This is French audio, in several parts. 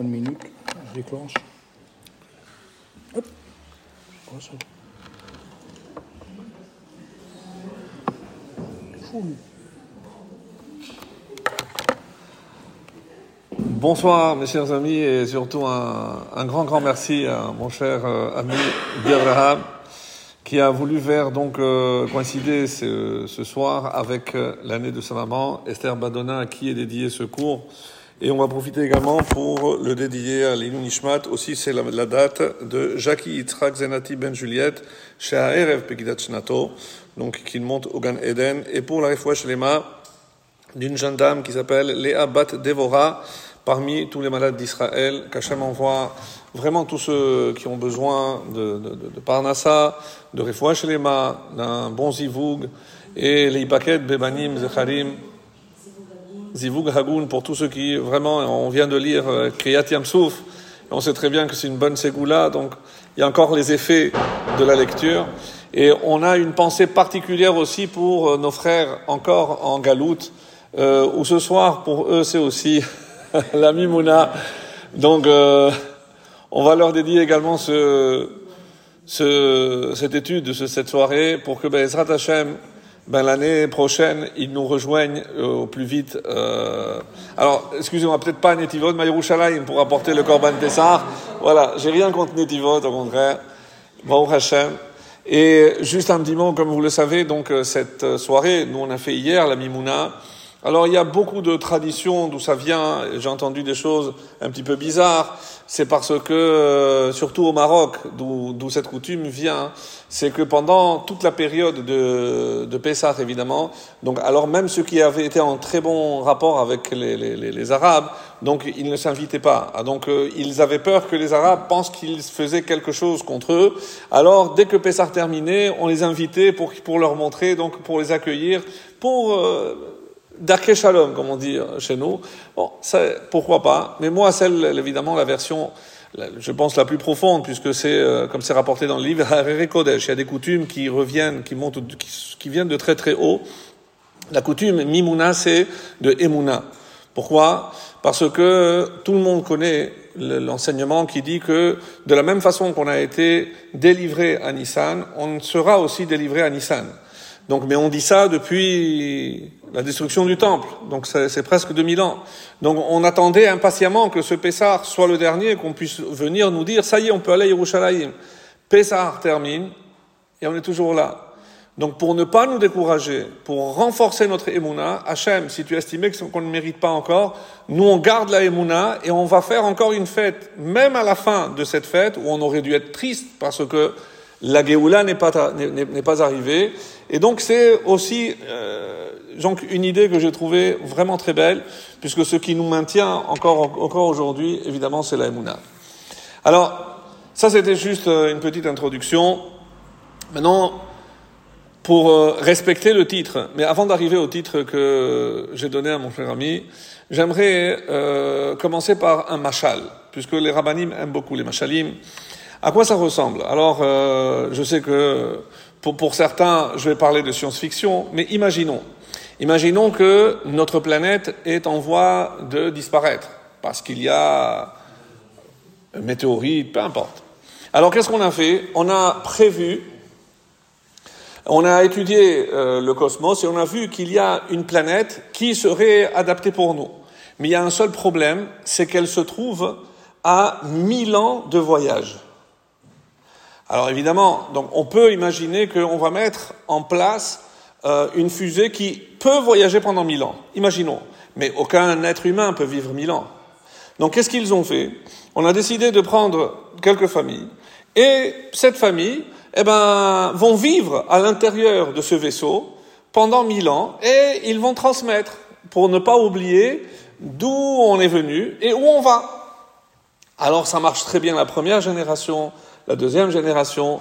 Une minute, je déclenche. Hop. Fou. Bonsoir mes chers amis et surtout un, grand grand merci à mon cher euh, ami Abraham qui a voulu faire donc euh, coïncider ce, ce soir avec euh, l'année de sa maman Esther Badonna à qui est dédié ce cours et on va profiter également pour le dédier à l'Inu Nishmat. Aussi c'est la, date de Jackie Yitzhak Zenati Ben Juliette chez Erev Pekidat donc qui monte au Gan Eden. Et pour la Refouach Lema d'une jeune dame qui s'appelle Léa Bat Devora parmi tous les malades d'Israël, qu'Hachem envoie vraiment tous ceux qui ont besoin de, de, de, de Parnassa, de Refoua Shelema, d'un bon Zivoug, et les Ipaket, Bebanim, Zecharim, Zivoug Hagoun, pour tous ceux qui, vraiment, on vient de lire euh, Kriyat Yamsouf, on sait très bien que c'est une bonne ségoula, donc il y a encore les effets de la lecture. Et on a une pensée particulière aussi pour euh, nos frères encore en Galoute, euh, où ce soir, pour eux, c'est aussi la Mimouna. Donc, on va leur dédier également ce, ce, cette étude, ce, cette soirée, pour que ben, Ezrat Hashem, ben, l'année prochaine, ils nous rejoignent euh, au plus vite. Euh... Alors, excusez-moi, peut-être pas Netivot, mais Yerushalayim pour apporter le Korban Tessar. Voilà, j'ai rien contre Netivot, au contraire. Baruch Hashem. Et juste un petit mot, comme vous le savez, donc cette soirée, nous on a fait hier la Mimouna. Alors il y a beaucoup de traditions d'où ça vient. J'ai entendu des choses un petit peu bizarres. C'est parce que, euh, surtout au Maroc, d'où cette coutume vient, c'est que pendant toute la période de, de Pessah, évidemment, donc alors même ceux qui avaient été en très bon rapport avec les, les, les, Arabes, donc ils ne s'invitaient pas. Donc euh, ils avaient peur que les Arabes pensent qu'ils faisaient quelque chose contre eux. Alors dès que Pessah terminait, on les invitait pour, pour leur montrer, donc pour les accueillir, pour... Euh, Darke Shalom, comme on dit chez nous. Bon, ça, pourquoi pas. Mais moi, celle, évidemment, la version, je pense, la plus profonde, puisque c'est, euh, comme c'est rapporté dans le livre, Harere Kodesh. Il y a des coutumes qui reviennent, qui montent, qui, qui viennent de très très haut. La coutume Mimouna, c'est de Emouna. Pourquoi? Parce que tout le monde connaît l'enseignement qui dit que de la même façon qu'on a été délivré à Nissan, on sera aussi délivré à Nissan. Donc, mais on dit ça depuis la destruction du temple. Donc c'est presque 2000 ans. Donc on attendait impatiemment que ce Pessar soit le dernier, qu'on puisse venir nous dire, ça y est, on peut aller à Yerushalayim. Pessar termine, et on est toujours là. Donc pour ne pas nous décourager, pour renforcer notre émouna, Hachem, si tu estimais qu'on ne mérite pas encore, nous on garde la émouna et on va faire encore une fête, même à la fin de cette fête, où on aurait dû être triste parce que la Géoula n'est pas, n'est pas arrivée. Et donc c'est aussi euh, donc une idée que j'ai trouvée vraiment très belle, puisque ce qui nous maintient encore, encore aujourd'hui, évidemment, c'est la Emouna. Alors, ça c'était juste euh, une petite introduction. Maintenant, pour euh, respecter le titre, mais avant d'arriver au titre que j'ai donné à mon cher ami, j'aimerais euh, commencer par un machal, puisque les rabbinim aiment beaucoup les machalim. À quoi ça ressemble? Alors, euh, je sais que pour, certains, je vais parler de science-fiction, mais imaginons. Imaginons que notre planète est en voie de disparaître, parce qu'il y a un météorite, peu importe. Alors, qu'est-ce qu'on a fait? On a prévu, on a étudié euh, le cosmos et on a vu qu'il y a une planète qui serait adaptée pour nous. Mais il y a un seul problème, c'est qu'elle se trouve à 1000 ans de voyage. Alors évidemment, donc on peut imaginer qu'on va mettre en place euh, une fusée qui peut voyager pendant mille ans. Imaginons. Mais aucun être humain peut vivre mille ans. Donc qu'est-ce qu'ils ont fait? On a décidé de prendre quelques familles et cette famille, eh ben, vont vivre à l'intérieur de ce vaisseau pendant mille ans et ils vont transmettre pour ne pas oublier d'où on est venu et où on va. Alors ça marche très bien la première génération, la deuxième génération.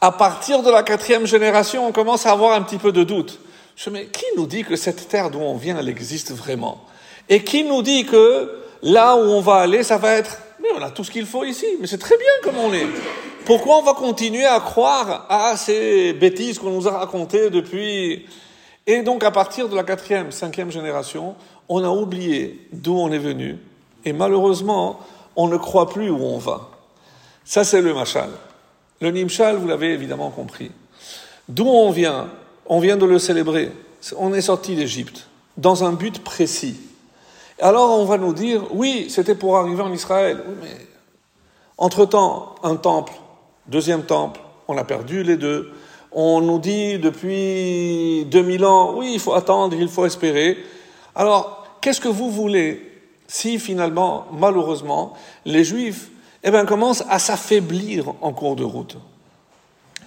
À partir de la quatrième génération, on commence à avoir un petit peu de doute. Je mais qui nous dit que cette terre d'où on vient, elle existe vraiment? Et qui nous dit que là où on va aller, ça va être... Mais on a tout ce qu'il faut ici, mais c'est très bien comme on est. Pourquoi on va continuer à croire à ces bêtises qu'on nous a racontées depuis... Et donc à partir de la quatrième, cinquième génération, on a oublié d'où on est venu. Et malheureusement, on ne croit plus où on va. Ça, c'est le machal. Le nimshal, vous l'avez évidemment compris. D'où on vient? On vient de le célébrer. On est sorti d'Égypte dans un but précis. Alors on va nous dire, oui, c'était pour arriver en Israël. Mais entre-temps, un temple, deuxième temple, on a perdu les deux. On nous dit depuis 2000 ans, oui, il faut attendre, il faut espérer. Alors, qu'est-ce que vous voulez si finalement, malheureusement, les Juifs eh bien, commencent à s'affaiblir en cours de route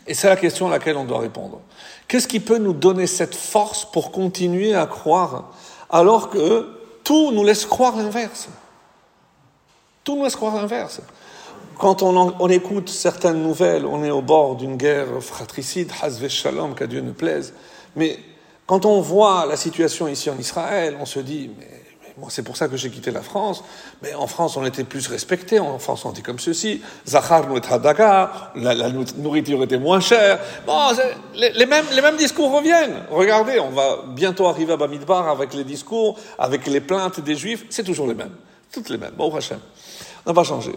Et c'est la question à laquelle on doit répondre. Qu'est-ce qui peut nous donner cette force pour continuer à croire alors que tout nous laisse croire l'inverse? Tout nous laisse croire l'inverse. Quand on, écoute certaines nouvelles, on est au bord d'une guerre fratricide, Hazve Shalom, qu'à Dieu ne plaise. Mais quand on voit la situation ici en Israël, on se dit, mais, moi c'est pour ça que j'ai quitté la France, mais en France on était plus respecté, en France on était comme ceci, Zachar nous Dakar, la, la nourriture était moins chère. Bon, les, mêmes, les mêmes discours reviennent. Regardez, on va bientôt arriver à Bamidbar avec les discours, avec les plaintes des Juifs, c'est toujours les mêmes, toutes les mêmes. Bon, Hachem, on n'a pas changé.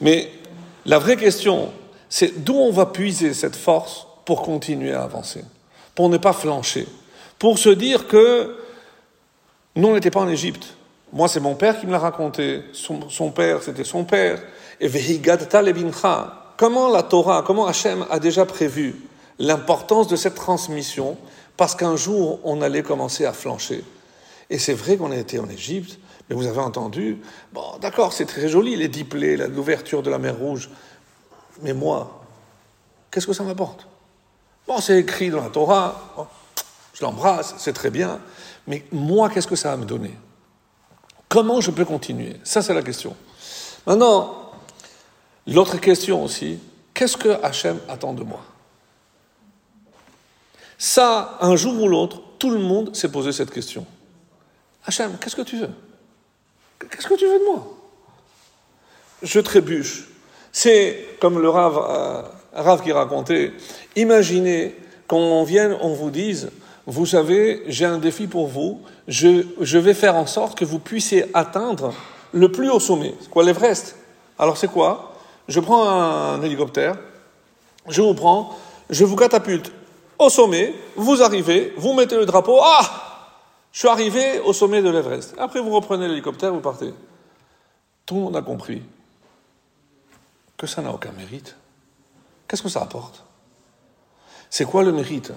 Mais la vraie question, c'est d'où on va puiser cette force pour continuer à avancer, pour ne pas flancher, pour se dire que nous, on n'était pas en Égypte. Moi, c'est mon père qui me l'a raconté. Son, père, c'était son père. Et Comment la Torah, comment Hachem a déjà prévu l'importance de cette transmission parce qu'un jour, on allait commencer à flancher? Et c'est vrai qu'on a été en Égypte, mais vous avez entendu, bon, d'accord, c'est très joli, les diplés, l'ouverture de la mer Rouge. Mais moi, qu'est-ce que ça m'apporte? Bon, c'est écrit dans la Torah, je l'embrasse, c'est très bien. Mais moi, qu'est-ce que ça va me donner? Comment je peux continuer? Ça, c'est la question. Maintenant, l'autre question aussi, qu'est-ce que Hachem attend de moi? Ça, un jour ou l'autre, tout le monde s'est posé cette question. Hachem, qu'est-ce que tu veux? Qu'est-ce que tu veux de moi? Je trébuche. C'est comme le Rav, euh, Rav qui racontait, imaginez qu'on vienne, on vous dise, vous savez, j'ai un défi pour vous, je, vais faire en sorte que vous puissiez atteindre le plus haut sommet. C'est quoi l'Everest? Alors c'est quoi? Je prends un hélicoptère, je vous prends, je vous catapulte au sommet, vous arrivez, vous mettez le drapeau, ah! Je suis arrivé au sommet de l'Everest. Après, vous reprenez l'hélicoptère, vous partez. Tout le monde a compris que ça n'a aucun mérite. Qu'est-ce que ça apporte? C'est quoi le mérite?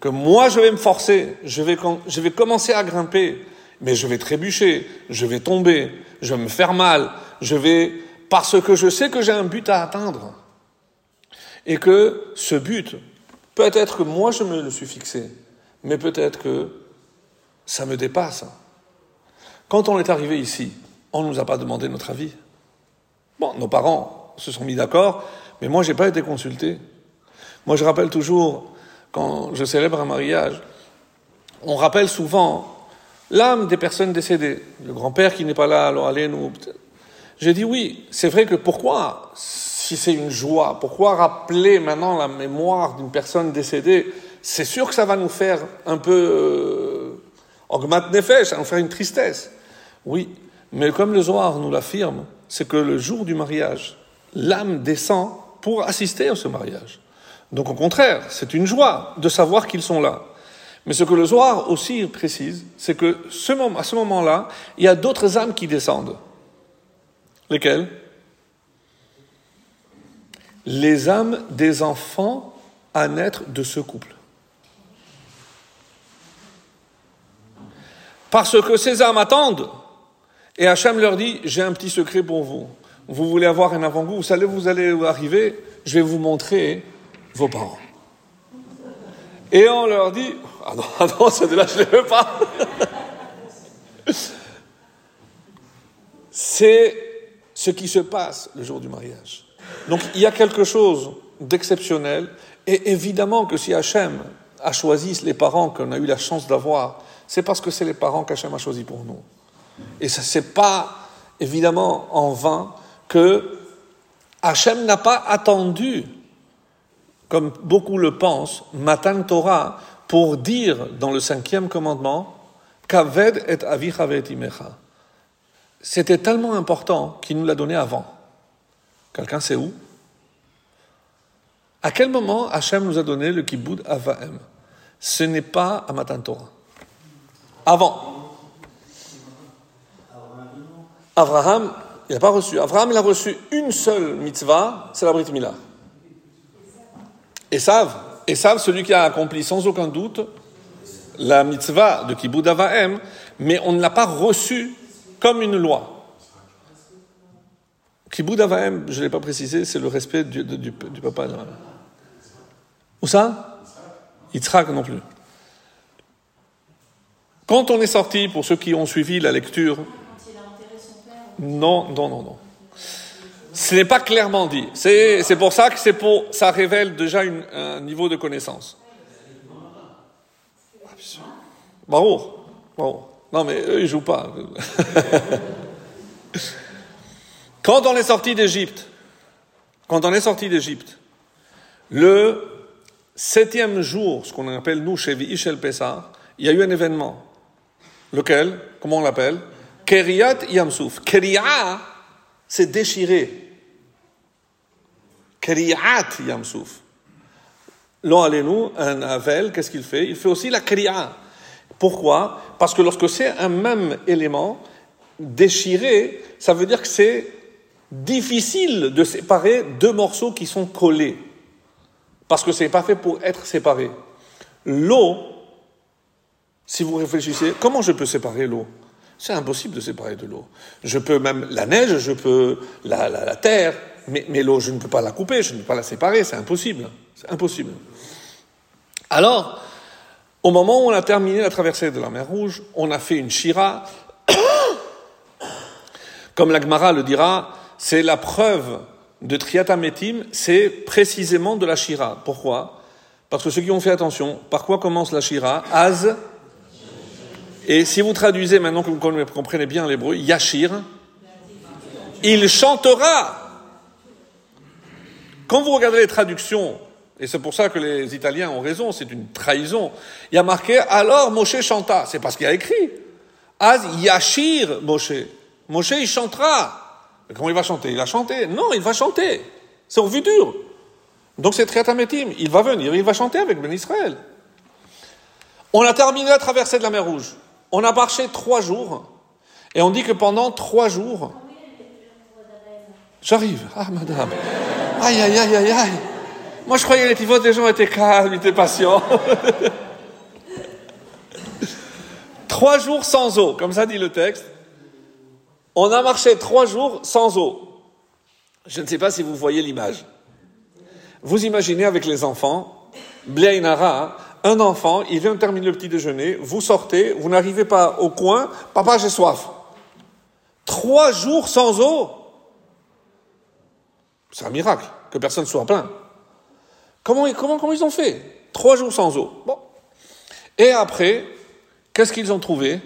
Que moi, je vais me forcer, je vais, je vais commencer à grimper, mais je vais trébucher, je vais tomber, je vais me faire mal, je vais... Parce que je sais que j'ai un but à atteindre. Et que ce but, peut-être que moi je me le suis fixé, mais peut-être que ça me dépasse. Quand on est arrivé ici, on ne nous a pas demandé notre avis. Bon, nos parents se sont mis d'accord, mais moi, je n'ai pas été consulté. Moi, je rappelle toujours, quand je célèbre un mariage, on rappelle souvent l'âme des personnes décédées. Le grand-père qui n'est pas là, alors allez nous. J'ai dit oui, c'est vrai que pourquoi, si c'est une joie, pourquoi rappeler maintenant la mémoire d'une personne décédée? C'est sûr que ça va nous faire un peu euh, Augmente nefesh, ça nous faire une tristesse. Oui, mais comme le Zohar nous l'affirme, c'est que le jour du mariage, l'âme descend pour assister à ce mariage. Donc au contraire, c'est une joie de savoir qu'ils sont là. Mais ce que le Zohar aussi précise, c'est que à ce moment-là, il y a d'autres âmes qui descendent. Lesquelles? Les âmes des enfants à naître de ce couple. Parce que ces âmes attendent. Et Hachem leur dit, j'ai un petit secret pour vous. Vous voulez avoir un avant-goût, vous savez, vous allez arriver, je vais vous montrer vos parents. Et on leur dit, ah non, ah non là je ne veux pas. C'est ce qui se passe le jour du mariage. Donc il y a quelque chose d'exceptionnel. Et évidemment que si Hachem a choisi les parents qu'on a eu la chance d'avoir, c'est parce que c'est les parents qu'Hachem a choisis pour nous. Et ce n'est pas évidemment en vain que Hachem n'a pas attendu, comme beaucoup le pensent, Matan Torah, pour dire dans le cinquième commandement, Kaved et imecha. c'était tellement important qu'il nous l'a donné avant. Quelqu'un sait où? À quel moment Hachem nous a donné le kibbutz Avahem? Ce n'est pas à Matan Torah. Avant. Abraham, il n'a pas reçu. Abraham, il a reçu une seule mitzvah, c'est la Brit Milah. Et savent, et savent celui qui a accompli sans aucun doute la mitzvah de Kibbutz Avahem, mais on ne l'a pas reçu comme une loi. Kibbutz Avahem, je ne l'ai pas précisé, c'est le respect du, du, papa. Où ça? Yitzhak non plus. Quand on est sorti, pour ceux qui ont suivi la lecture, non, non, non, non. Ce n'est pas clairement dit. C'est pour ça que ça révèle déjà un niveau de connaissance. Non, mais eux, ils jouent pas. quand on est sorti d'Égypte, quand on est sorti d'Égypte, le septième jour, ce qu'on appelle nous chez Ishel Pessah, il y a eu un événement. Lequel? Comment on l'appelle? Keriat Yamsouf. Keria, c'est déchiré. Keriat Yamsouf. L'on nous, un Avel, qu'est-ce qu'il fait? Il fait aussi la Keria. Pourquoi? Parce que lorsque c'est un même élément, déchiré, ça veut dire que c'est difficile de séparer deux morceaux qui sont collés. Parce que ce n'est pas fait pour être séparé. L'eau, si vous réfléchissez, comment je peux séparer l'eau? C'est impossible de séparer de l'eau. Je peux même la neige, je peux la, la terre, mais, l'eau, je ne peux pas la couper, je ne peux pas la séparer, c'est impossible. C'est impossible. Alors, au moment où on a terminé la traversée de la mer Rouge, on a fait une shira. Comme l'Agmara le dira, c'est la preuve de Triatametim, c'est précisément de la shira. Pourquoi? Parce que ceux qui ont fait attention, par quoi commence la shira? Az. Et si vous traduisez maintenant que vous comprenez bien l'hébreu, Yashir, il chantera. Quand vous regardez les traductions et c'est pour ça que les Italiens ont raison, c'est une trahison. Il y a marqué alors Moshe chanta. C'est parce qu'il y a écrit. Az Yashir Moshe. Moshe il chantera. Comment il va chanter? Il a chanté. Non, il va chanter. C'est au futur. Donc c'est Triatametim. Il va venir, il va chanter avec Ben Israël. On a terminé la traversée de la mer Rouge. On a marché trois jours. Et on dit que pendant trois jours. J'arrive. Ah, madame. Aïe, aïe, aïe, aïe, aïe. Moi, je croyais les des gens étaient calmes, étaient patients. trois jours sans eau, comme ça dit le texte. On a marché trois jours sans eau. Je ne sais pas si vous voyez l'image. Vous imaginez avec les enfants, Blainara, un enfant, il vient de terminer le petit déjeuner, vous sortez, vous n'arrivez pas au coin, papa j'ai soif. Trois jours sans eau. C'est un miracle que personne soit plein. Comment, comment, comment ils ont fait? Trois jours sans eau. Bon. Et après, qu'est-ce qu'ils ont trouvé?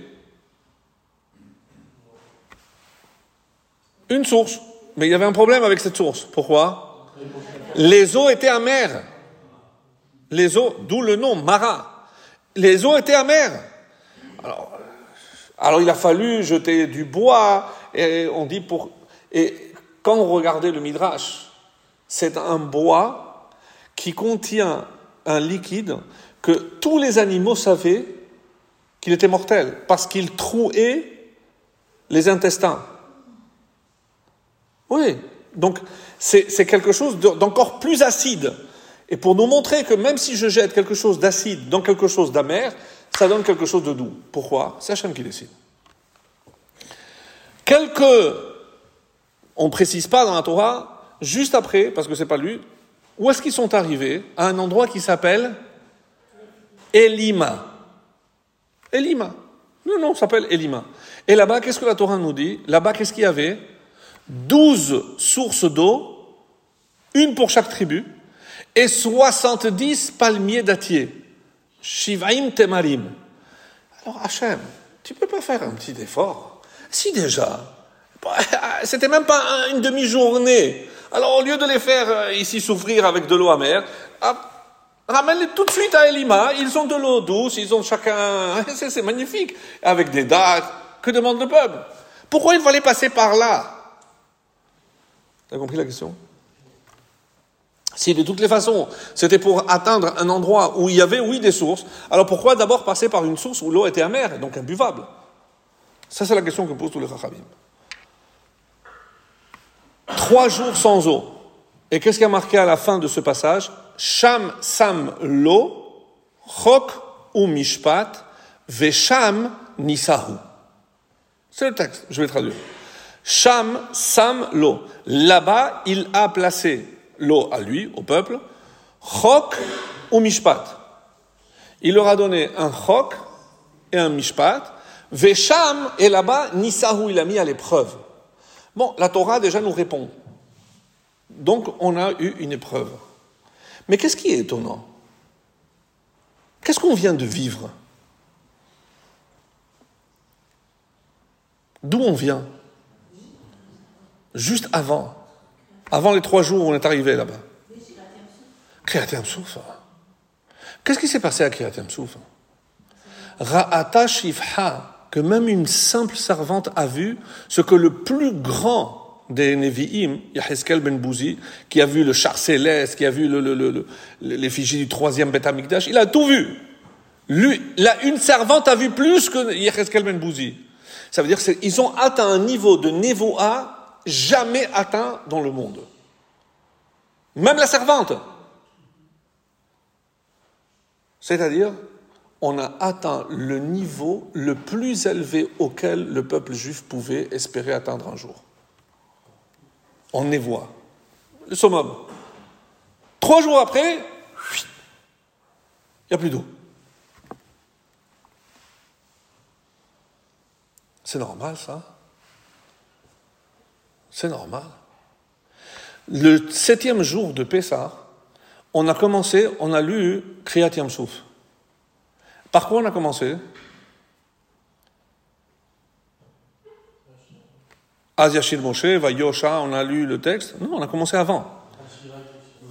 Une source. Mais il y avait un problème avec cette source. Pourquoi? Les eaux étaient amères. Les eaux, d'où le nom Mara. Les eaux étaient amères. Alors, alors il a fallu jeter du bois, et on dit pour. Et quand on regardait le Midrash, c'est un bois qui contient un liquide que tous les animaux savaient qu'il était mortel, parce qu'il trouait les intestins. Oui, donc c'est quelque chose d'encore plus acide. Et pour nous montrer que même si je jette quelque chose d'acide dans quelque chose d'amer, ça donne quelque chose de doux. Pourquoi? C'est Hachem qui décide. Quelques, on ne précise pas dans la Torah, juste après, parce que c'est pas lui, où est-ce qu'ils sont arrivés À un endroit qui s'appelle Elima. Elima. Non, non, s'appelle Elima. Et là-bas, qu'est-ce que la Torah nous dit? Là-bas, qu'est-ce qu'il y avait? Douze sources d'eau, une pour chaque tribu, et soixante-dix palmiers dattiers. Shivaim temarim. Alors Hachem, tu peux pas faire un petit effort? Si déjà, c'était même pas une demi-journée. Alors au lieu de les faire euh, ici souffrir avec de l'eau amère, ramène-les tout de suite à Elima. Ils ont de l'eau douce, ils ont chacun. C'est magnifique. Avec des dates. Que demande le peuple? Pourquoi il fallait passer par là? T'as compris la question? Si de toutes les façons, c'était pour atteindre un endroit où il y avait, oui, des sources, alors pourquoi d'abord passer par une source où l'eau était amère et donc imbuvable? Ça, c'est la question que posent tous les Chachamim. Trois jours sans eau. Et qu'est-ce qui a marqué à la fin de ce passage Sham sam lo, chok ou mishpat, vesham nisahu. C'est le texte, je vais traduire. Sham sam lo. Là-bas, il a placé l'eau à lui, au peuple, chok ou mishpat. Il leur a donné un chok et un mishpat. Vesham, et là-bas, nisahu, il a mis à l'épreuve. Bon, la Torah déjà nous répond. Donc on a eu une épreuve. Mais qu'est-ce qui est étonnant? Qu'est-ce qu'on vient de vivre? D'où on vient? Juste avant. Avant les trois jours où on est arrivé là-bas. Kriyat Souf. Qu'est-ce qui s'est passé à Kriyat Souf? Ra'ata Shifha que même une simple servante a vu ce que le plus grand des Nevi'im, Yaheskel ben Bouzi, qui a vu le char céleste, qui a vu l'effigie du troisième Beth Amikdash, il a tout vu. Lui, là, une servante a vu plus que Yaheskel ben Bouzi. Ça veut dire qu'ils ont atteint un niveau de Nevoa jamais atteint dans le monde. Même la servante. C'est-à-dire, on a atteint le niveau le plus élevé auquel le peuple juif pouvait espérer atteindre un jour. On les voit. Le summum. Trois jours après, il n'y a plus d'eau. C'est normal, ça C'est normal. Le septième jour de Pessah, on a commencé, on a lu Kriyat Yamsouf. Par quoi on a commencé? Azyashir Moshe, Vayosha, on a lu le texte. Non, on a commencé avant.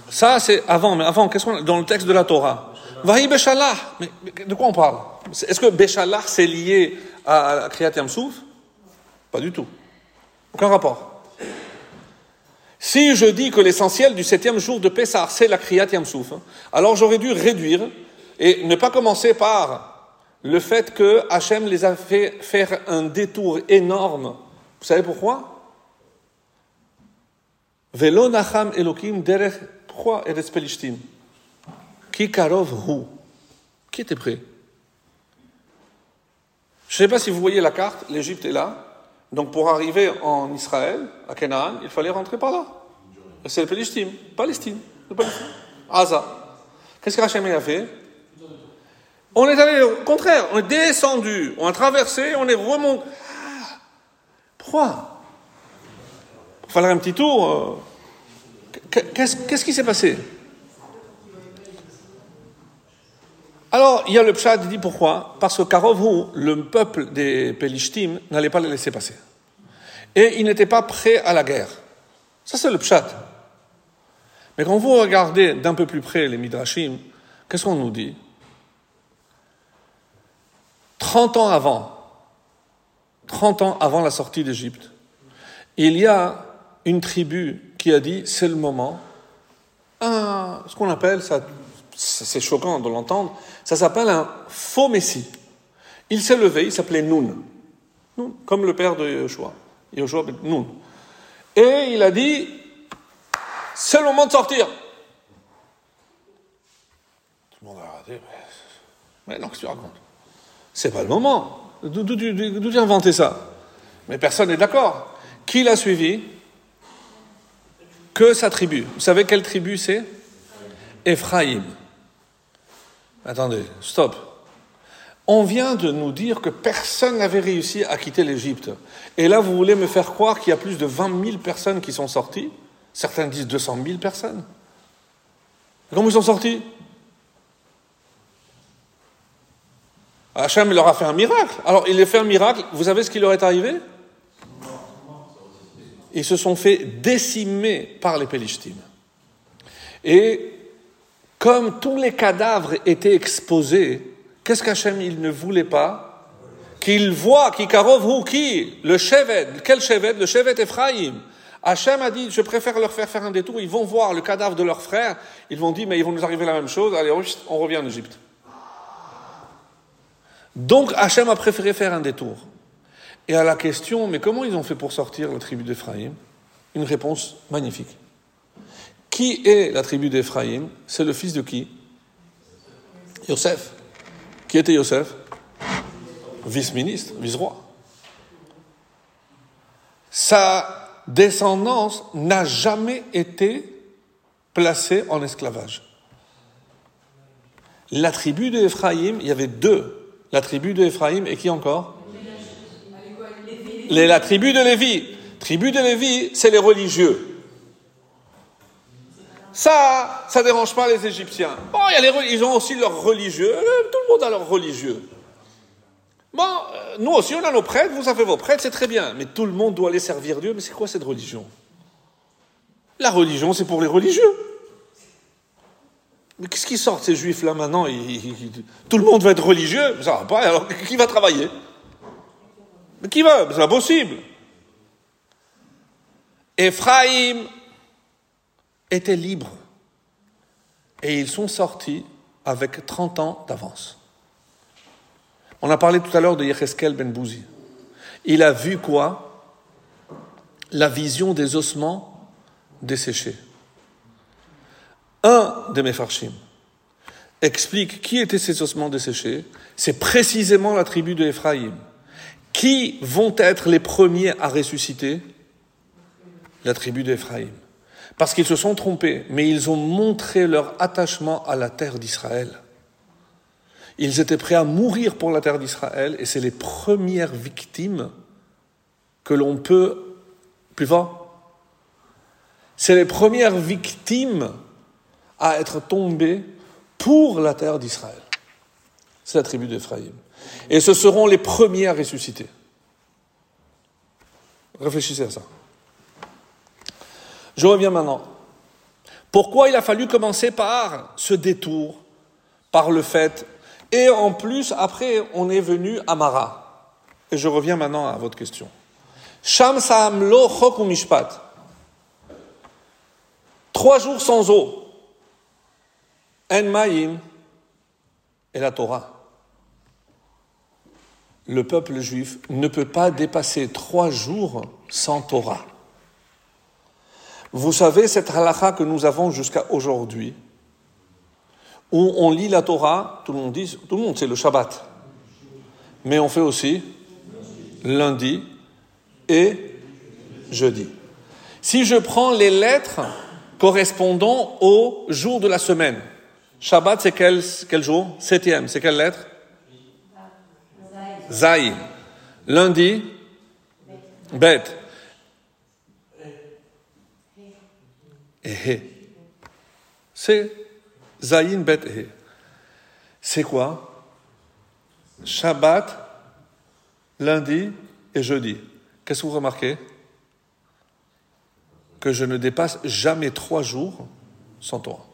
Ça, c'est avant, mais avant, qu'est-ce qu'on dans le texte de la Torah Vahi Beshallah. Mais, de quoi on parle? Est-ce que Beshallah, c'est lié à Kriyat Yamsouf Pas du tout. Aucun rapport. Si je dis que l'essentiel du septième jour de Pessah, c'est la Kriyat Yamsouf, alors j'aurais dû réduire et ne pas commencer par le fait que Hachem les a fait faire un détour énorme. Vous savez pourquoi? Velo Elokim derech. Eretz Pelishtim Qui karov hu Qui était prêt? Je ne sais pas si vous voyez la carte, l'Égypte est là. Donc pour arriver en Israël, à Canaan, il fallait rentrer par là. C'est le Pelishtim, Palestine, le Palestine. Aza. Qu'est-ce que Hachem a fait? On est allé au contraire, on est descendu, on a traversé, on est remonté. Ah, pourquoi? Pour faire un petit tour. Euh, qu'est-ce qui s'est passé? Alors, il y a le pshat qui dit pourquoi? Parce que Karovou, le peuple des Pelishtim, n'allait pas les laisser passer. Et il n'était pas prêt à la guerre. Ça, c'est le pshat. Mais quand vous regardez d'un peu plus près les Midrashim, qu'est-ce qu'on nous dit? 30 ans avant, 30 ans avant la sortie d'Égypte, il y a une tribu qui a dit c'est le moment, ce qu'on appelle, c'est choquant de l'entendre, ça s'appelle un faux messie. Il s'est levé, il s'appelait Nun, comme le père de Yeshua, Yeshua Nun. Et il a dit c'est le moment de sortir. Tout le monde a mais, mais non, qu'est-ce que tu racontes? C'est pas le moment. D'où tu inventé ça? Mais personne n'est d'accord. Qui l'a suivi? Que sa tribu. Vous savez quelle tribu c'est? Ephraïm. Attendez, stop. On vient de nous dire que personne n'avait réussi à quitter l'Égypte. Et là, vous voulez me faire croire qu'il y a plus de 20 000 personnes qui sont sorties? Certains disent 200 000 personnes. comment ils sont sortis Hachem leur a fait un miracle. Alors, il a fait un miracle. Vous savez ce qui leur est arrivé? Ils se sont fait décimer par les Pélishtim. Et comme tous les cadavres étaient exposés, qu'est-ce qu'Hachem il ne voulait pas? Qu'il voit, qui karov qui, le Shevet, quel Shevet Le Shevet Ephraim. Hachem a dit, je préfère leur faire faire un détour, ils vont voir le cadavre de leur frère, ils vont dire, mais ils vont nous arriver la même chose, allez, on revient en Égypte. Donc Hachem a préféré faire un détour. Et à la question, mais comment ils ont fait pour sortir la tribu d'Ephraïm Une réponse magnifique. Qui est la tribu d'Ephraïm C'est le fils de qui? Yosef. Qui était Yosef? Vice-ministre, vice-roi. Sa descendance n'a jamais été placée en esclavage. La tribu d'Ephraïm, il y avait deux la tribu de et qui encore? La tribu de Lévi. Tribu de Lévi, c'est les religieux. Ça, ça dérange pas les Égyptiens. Bon, y a les, ils ont aussi leurs religieux. Euh, tout le monde a leurs religieux. Bon, euh, nous aussi, on a nos prêtres. Vous avez vos prêtres, c'est très bien. Mais tout le monde doit aller servir Dieu. Mais c'est quoi cette religion? La religion, c'est pour les religieux. Qu'est-ce qui sort ces juifs-là maintenant Tout le monde va être religieux Ça va pas, alors qui va travailler? Mais qui va? C'est impossible. Ephraim était libre. Et ils sont sortis avec 30 ans d'avance. On a parlé tout à l'heure de Yecheskel ben Bouzi. Il a vu quoi? La vision des ossements desséchés un mes Mefarshim explique qui étaient ces ossements desséchés. C'est précisément la tribu de Qui vont être les premiers à ressusciter? La tribu d'Ephraïm. Parce qu'ils se sont trompés, mais ils ont montré leur attachement à la terre d'Israël. Ils étaient prêts à mourir pour la terre d'Israël, et c'est les premières victimes que l'on peut... Plus fort C'est les premières victimes à être tombé pour la terre d'Israël. C'est la tribu d'Éphraïm. Et ce seront les premiers à ressusciter. Réfléchissez à ça. Je reviens maintenant. Pourquoi il a fallu commencer par ce détour, par le fait, et en plus, après, on est venu à Mara. Et je reviens maintenant à votre question. Sham lo mishpat. Trois jours sans eau. En Maïm et la Torah. Le peuple juif ne peut pas dépasser trois jours sans Torah. Vous savez cette halakha que nous avons jusqu'à aujourd'hui, où on lit la Torah, tout le monde dit, tout le monde c'est le Shabbat, mais on fait aussi lundi et jeudi. Si je prends les lettres correspondant au jour de la semaine, Shabbat, c'est quel, jour? Septième. C'est quelle lettre? Zaï. Lundi? Bête. C'est Zaïn, bête et C'est quoi? Shabbat, lundi et jeudi. Qu'est-ce que vous remarquez? Que je ne dépasse jamais trois jours sans toi.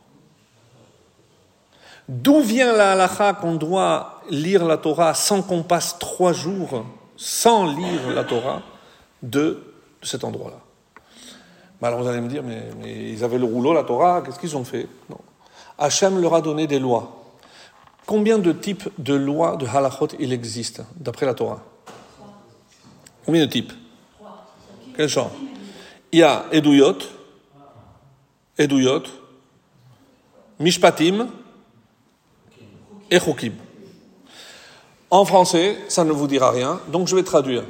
D'où vient la halakha qu'on doit lire la Torah sans qu'on passe trois jours sans lire la Torah de, cet endroit-là? Alors vous allez me dire, mais, ils avaient le rouleau, la Torah, qu'est-ce qu'ils ont fait? Non. Hachem leur a donné des lois. Combien de types de lois de halachot il existe d'après la Torah? Combien de types? Quel genre? Il y a Eduyot, Eduyot, Mishpatim, et En français, ça ne vous dira rien, donc je vais traduire.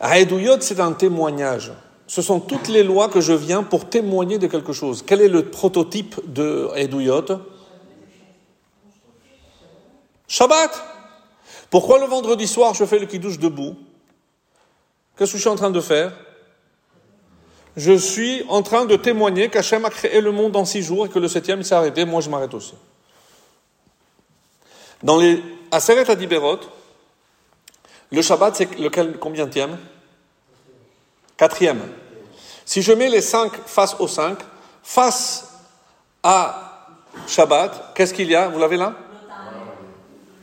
Aedouyot, c'est un témoignage. Ce sont toutes les lois que je viens pour témoigner de quelque chose. Quel est le prototype de Aedouyot Shabbat. Pourquoi le vendredi soir je fais le kiddush debout? Qu'est-ce que je suis en train de faire? Je suis en train de témoigner qu'Hachem a créé le monde en six jours et que le septième s'est arrêté, moi je m'arrête aussi. Dans les Aseret Adiberot, le Shabbat, c'est lequel, combien tième Quatrième. Si je mets les cinq face aux cinq, face à Shabbat, qu'est-ce qu'il y a? Vous l'avez là?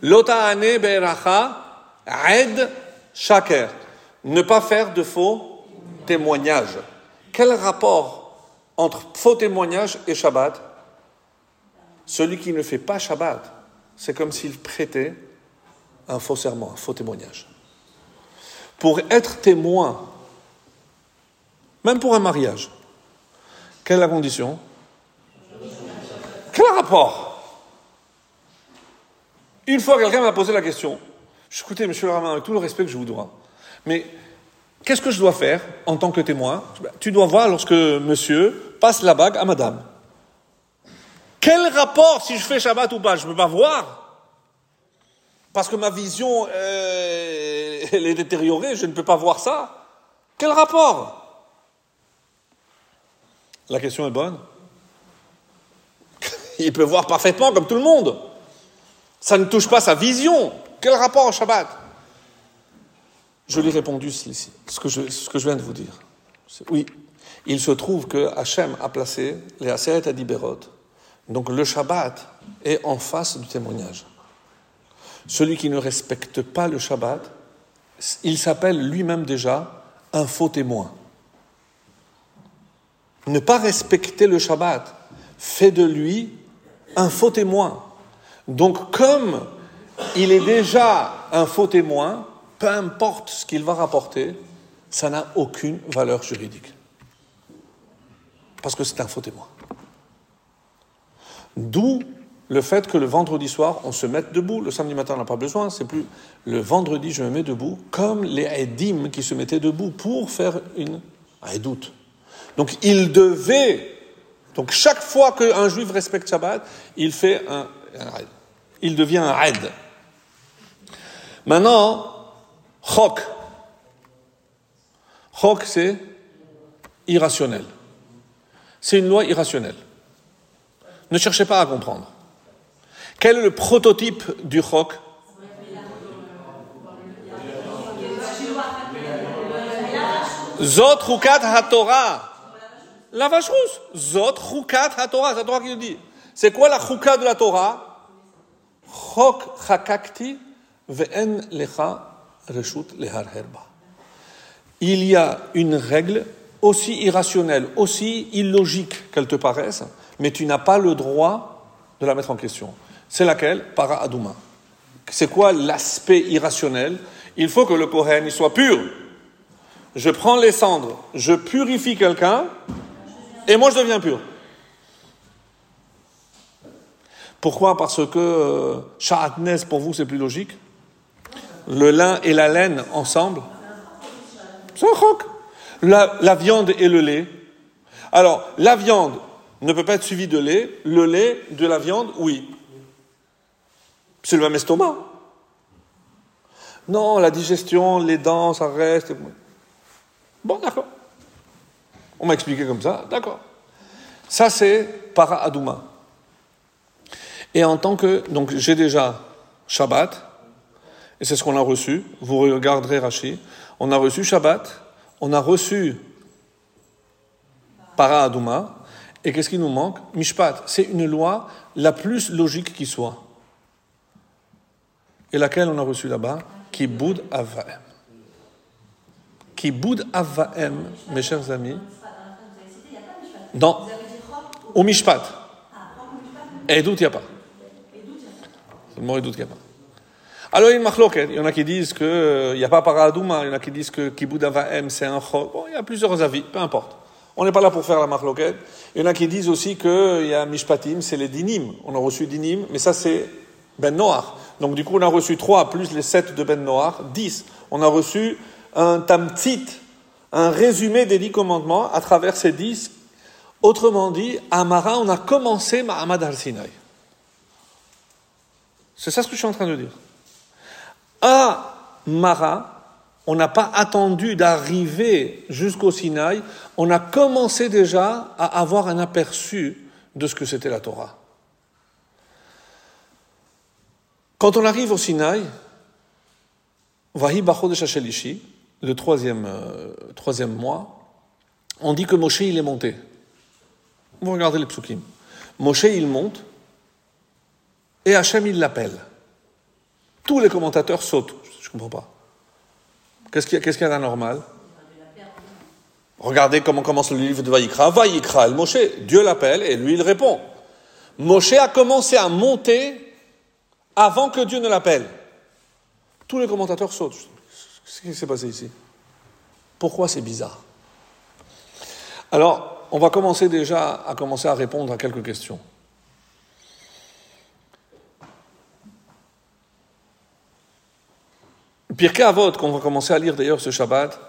Lota'ane be'eracha ed Shaker. Ne pas faire de faux témoignages. Quel rapport entre faux témoignages et Shabbat? Celui qui ne fait pas Shabbat, c'est comme s'il prêtait un faux serment, un faux témoignage. Pour être témoin, même pour un mariage, quelle est la condition? Quel rapport? Une fois, quelqu'un m'a posé la question. Écoutez, monsieur le avec tout le respect que je vous dois, mais qu'est-ce que je dois faire en tant que témoin? Tu dois voir lorsque monsieur passe la bague à madame. Quel rapport si je fais Shabbat ou pas? Je ne peux pas voir. Parce que ma vision euh, elle est détériorée, je ne peux pas voir ça. Quel rapport? La question est bonne. Il peut voir parfaitement comme tout le monde. Ça ne touche pas sa vision. Quel rapport au Shabbat? Je lui ai répondu ceci, ce que, je, ce que je viens de vous dire. Oui, il se trouve que Hachem a placé les Aseret Adiberot. Donc le Shabbat est en face du témoignage. Celui qui ne respecte pas le Shabbat, il s'appelle lui-même déjà un faux témoin ne pas respecter le Shabbat fait de lui un faux témoin. Donc comme il est déjà un faux témoin, peu importe ce qu'il va rapporter, ça n'a aucune valeur juridique. Parce que c'est un faux témoin. D'où le fait que le vendredi soir, on se mette debout. Le samedi matin, on n'a pas besoin. C'est plus le vendredi, je me mets debout, comme les Edim qui se mettaient debout pour faire une doute. Donc il devait, donc chaque fois qu'un juif respecte Shabbat, il fait un, Il devient un raid. Maintenant, chok. Chok, c'est irrationnel. C'est une loi irrationnelle. Ne cherchez pas à comprendre. Quel est le prototype du chok? Zot Rukat HaTorah. La vache rousse. Zot chukat ha-Torah. C'est la Torah qui le dit. C'est quoi la chouka de la Torah? Chok chakakti ve'en lecha reshut lehar herba. Il y a une règle aussi irrationnelle, aussi illogique qu'elle te paraisse, mais tu n'as pas le droit de la mettre en question. C'est laquelle? Para Aduma. C'est quoi l'aspect irrationnel? Il faut que le Kohen soit pur. Je prends les cendres, je purifie quelqu'un, et moi, je deviens pur. Pourquoi? Parce que euh, pour vous, c'est plus logique? Le lin et la laine ensemble? C'est un la, viande et le lait. Alors, la viande ne peut pas être suivie de lait. Le lait de la viande, oui. C'est le même estomac. Non, la digestion, les dents, ça reste. Bon, d'accord. On m'a expliqué comme ça, d'accord. Ça, c'est para Aduma. Et en tant que. Donc, j'ai déjà Shabbat, et c'est ce qu'on a reçu. Vous regarderez Rashi. On a reçu Shabbat, on a reçu para Aduma, et qu'est-ce qui nous manque Mishpat. C'est une loi la plus logique qui soit. Et laquelle on a reçu là-bas Kiboud Avaem. Kiboud Avaem, mes chers amis, dans, au Mishpat. Et doute, il n'y a pas. Seulement, il doute, il n'y a pas. Alors, il y en a qui disent qu'il euh, n'y a pas paradouma, il y en a qui disent que Kiboud Avaem, c'est un chok. Bon, il y a plusieurs avis, peu importe. On n'est pas là pour faire la machloket. Il y en a qui disent aussi qu'il y a Mishpatim, c'est les dinim. On a reçu dinim, mais ça c'est Ben Noach. Donc du coup, on a reçu trois plus les sept de Ben Noach, dix. On a reçu un tamtit, un résumé des dix commandements à travers ces dix Autrement dit, à Mara, on a commencé Mahamad al-Sinaï. C'est ça ce que je suis en train de dire. À Mara, on n'a pas attendu d'arriver jusqu'au Sinaï, on a commencé déjà à avoir un aperçu de ce que c'était la Torah. Quand on arrive au Sinaï, Vahi de le troisième, euh, troisième mois, on dit que Moshe il est monté. Vous regardez les psukim. Moshe, il monte, et Hachem, il l'appelle. Tous les commentateurs sautent. Je ne comprends pas. Qu'est-ce qu'il y, a- d'anormal? Regardez comment commence le livre de Vaïkra. Vaïkra, el Moshe, Dieu l'appelle et lui il répond. Moshe a commencé à monter avant que Dieu ne l'appelle. Tous les commentateurs sautent. Qu'est-ce qui s'est passé ici? Pourquoi c'est bizarre? Alors, on va commencer déjà à commencer à répondre à quelques questions. Pirkei Avot, qu'on va commencer à lire d'ailleurs ce Shabbat,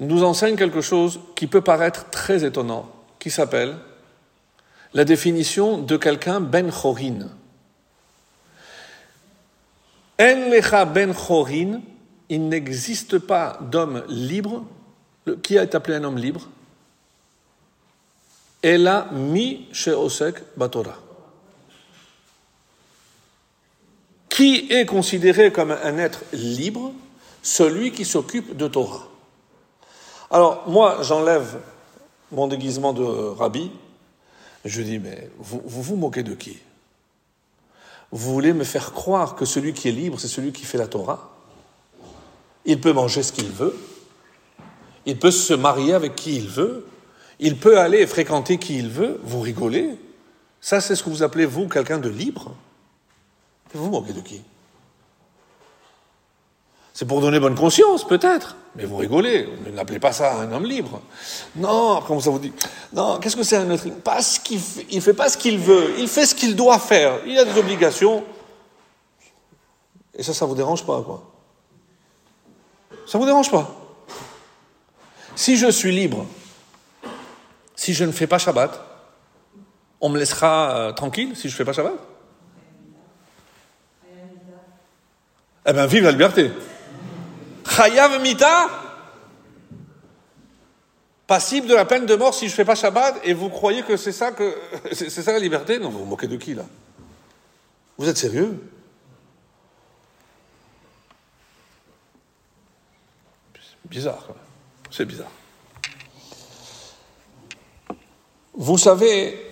nous enseigne quelque chose qui peut paraître très étonnant, qui s'appelle la définition de quelqu'un ben chorin. En lecha ben chorin, il n'existe pas d'homme libre. Qui est appelé un homme libre? Ela mi sheosek batora. Qui est considéré comme un être libre? Celui qui s'occupe de Torah. Alors, moi, j'enlève mon déguisement de rabbi. Je dis, mais vous vous, vous moquez de qui? Vous voulez me faire croire que celui qui est libre, c'est celui qui fait la Torah? Il peut manger ce qu'il veut. Il peut se marier avec qui il veut. Il peut aller fréquenter qui il veut. Vous rigolez Ça, c'est ce que vous appelez, vous, quelqu'un de libre? Vous vous moquez de qui? C'est pour donner bonne conscience, peut-être. Mais vous rigolez, ne l'appelez pas ça un homme libre. Non, comme ça vous dit? Non, qu'est-ce que c'est un être libre Parce qu'il fait, fait pas ce qu'il veut, il fait ce qu'il doit faire. Il a des obligations. Et ça, ça vous dérange pas, quoi? Ça vous dérange pas? Si je suis libre, si je ne fais pas Shabbat, on me laissera euh, tranquille si je ne fais pas Shabbat? Eh bien, vive la liberté Chayav mita Passible de la peine de mort si je ne fais pas Shabbat, et vous croyez que c'est ça que c'est ça la liberté? Non, vous vous moquez de qui là? Vous êtes sérieux? Bizarre. C'est bizarre. Vous savez,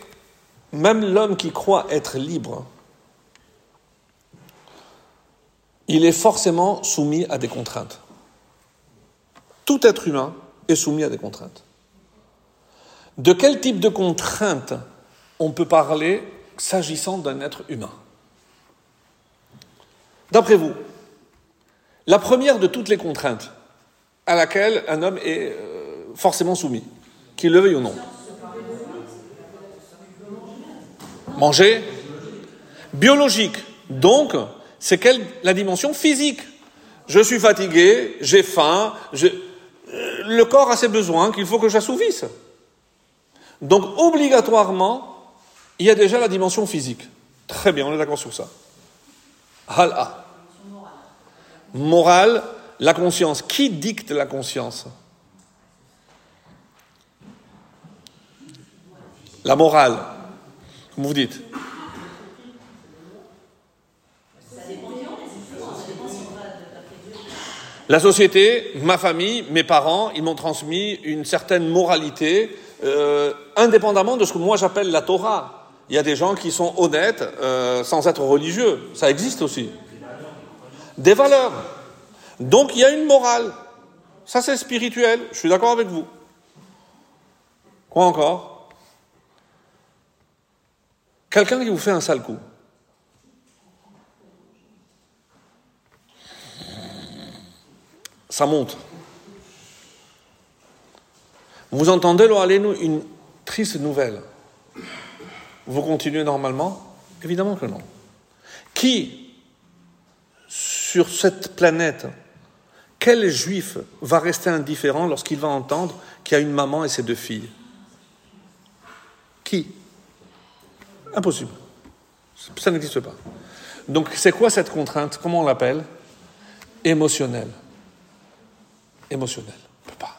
même l'homme qui croit être libre, il est forcément soumis à des contraintes. Tout être humain est soumis à des contraintes. De quel type de contraintes on peut parler s'agissant d'un être humain? D'après vous, la première de toutes les contraintes à laquelle un homme est euh, forcément soumis, qu'il le veuille ou non Manger Biologique. Donc, c'est quelle la dimension physique Je suis fatigué, j'ai faim, euh, le corps a ses besoins qu'il faut que j'assouvisse. Donc, obligatoirement, il y a déjà la dimension physique. Très bien, on est d'accord sur ça. Hala. Morale, la conscience. Qui dicte la conscience? La morale. Comme vous dites? La société, ma famille, mes parents, ils m'ont transmis une certaine moralité, euh, indépendamment de ce que moi j'appelle la Torah. Il y a des gens qui sont honnêtes euh, sans être religieux. Ça existe aussi. Des valeurs. Donc il y a une morale. Ça c'est spirituel. Je suis d'accord avec vous. Quoi encore? Quelqu'un qui vous fait un sale coup. Ça monte. Vous entendez, nous une triste nouvelle. Vous continuez normalement Évidemment que non. Qui, sur cette planète, quel juif va rester indifférent lorsqu'il va entendre qu'il y a une maman et ses deux filles? Qui? Impossible. Ça n'existe pas. Donc c'est quoi cette contrainte? Comment on l'appelle? Émotionnelle. Émotionnelle. On peut pas.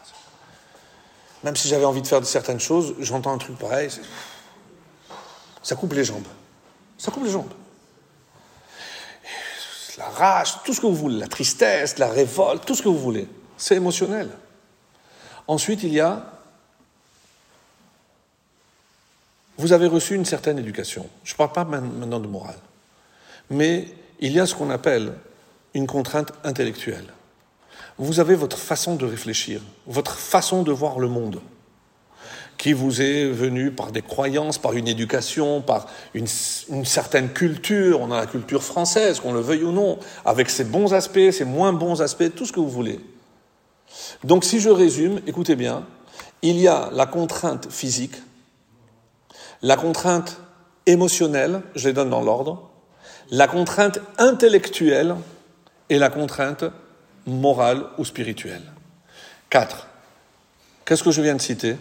Même si j'avais envie de faire certaines choses, j'entends un truc pareil, ça coupe les jambes. Ça coupe les jambes. La rage, tout ce que vous voulez, la tristesse, la révolte, tout ce que vous voulez, c'est émotionnel. Ensuite, il y a Vous avez reçu une certaine éducation. Je ne parle pas maintenant de morale. Mais il y a ce qu'on appelle une contrainte intellectuelle. Vous avez votre façon de réfléchir, votre façon de voir le monde, qui vous est venue par des croyances, par une éducation, par une, certaine culture. On a la culture française, qu'on le veuille ou non, avec ses bons aspects, ses moins bons aspects, tout ce que vous voulez. Donc si je résume, écoutez bien, il y a la contrainte physique, la contrainte émotionnelle, je les donne dans l'ordre, la contrainte intellectuelle et la contrainte morale ou spirituelle. Quatre. Qu'est-ce que je viens de citer?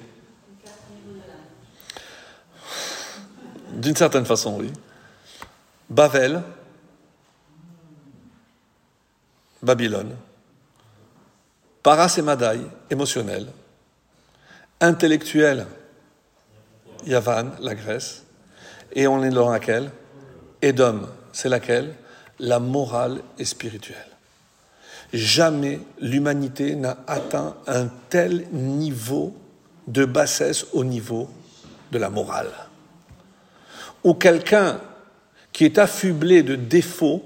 D'une certaine façon, oui. Bavel, Babylone, Parasémadaï, émotionnel, intellectuel, Yavan, la Grèce, et on est dans laquelle? Edom, c'est laquelle? La morale et spirituelle. Jamais l'humanité n'a atteint un tel niveau de bassesse au niveau de la morale. Ou quelqu'un qui est affublé de défauts,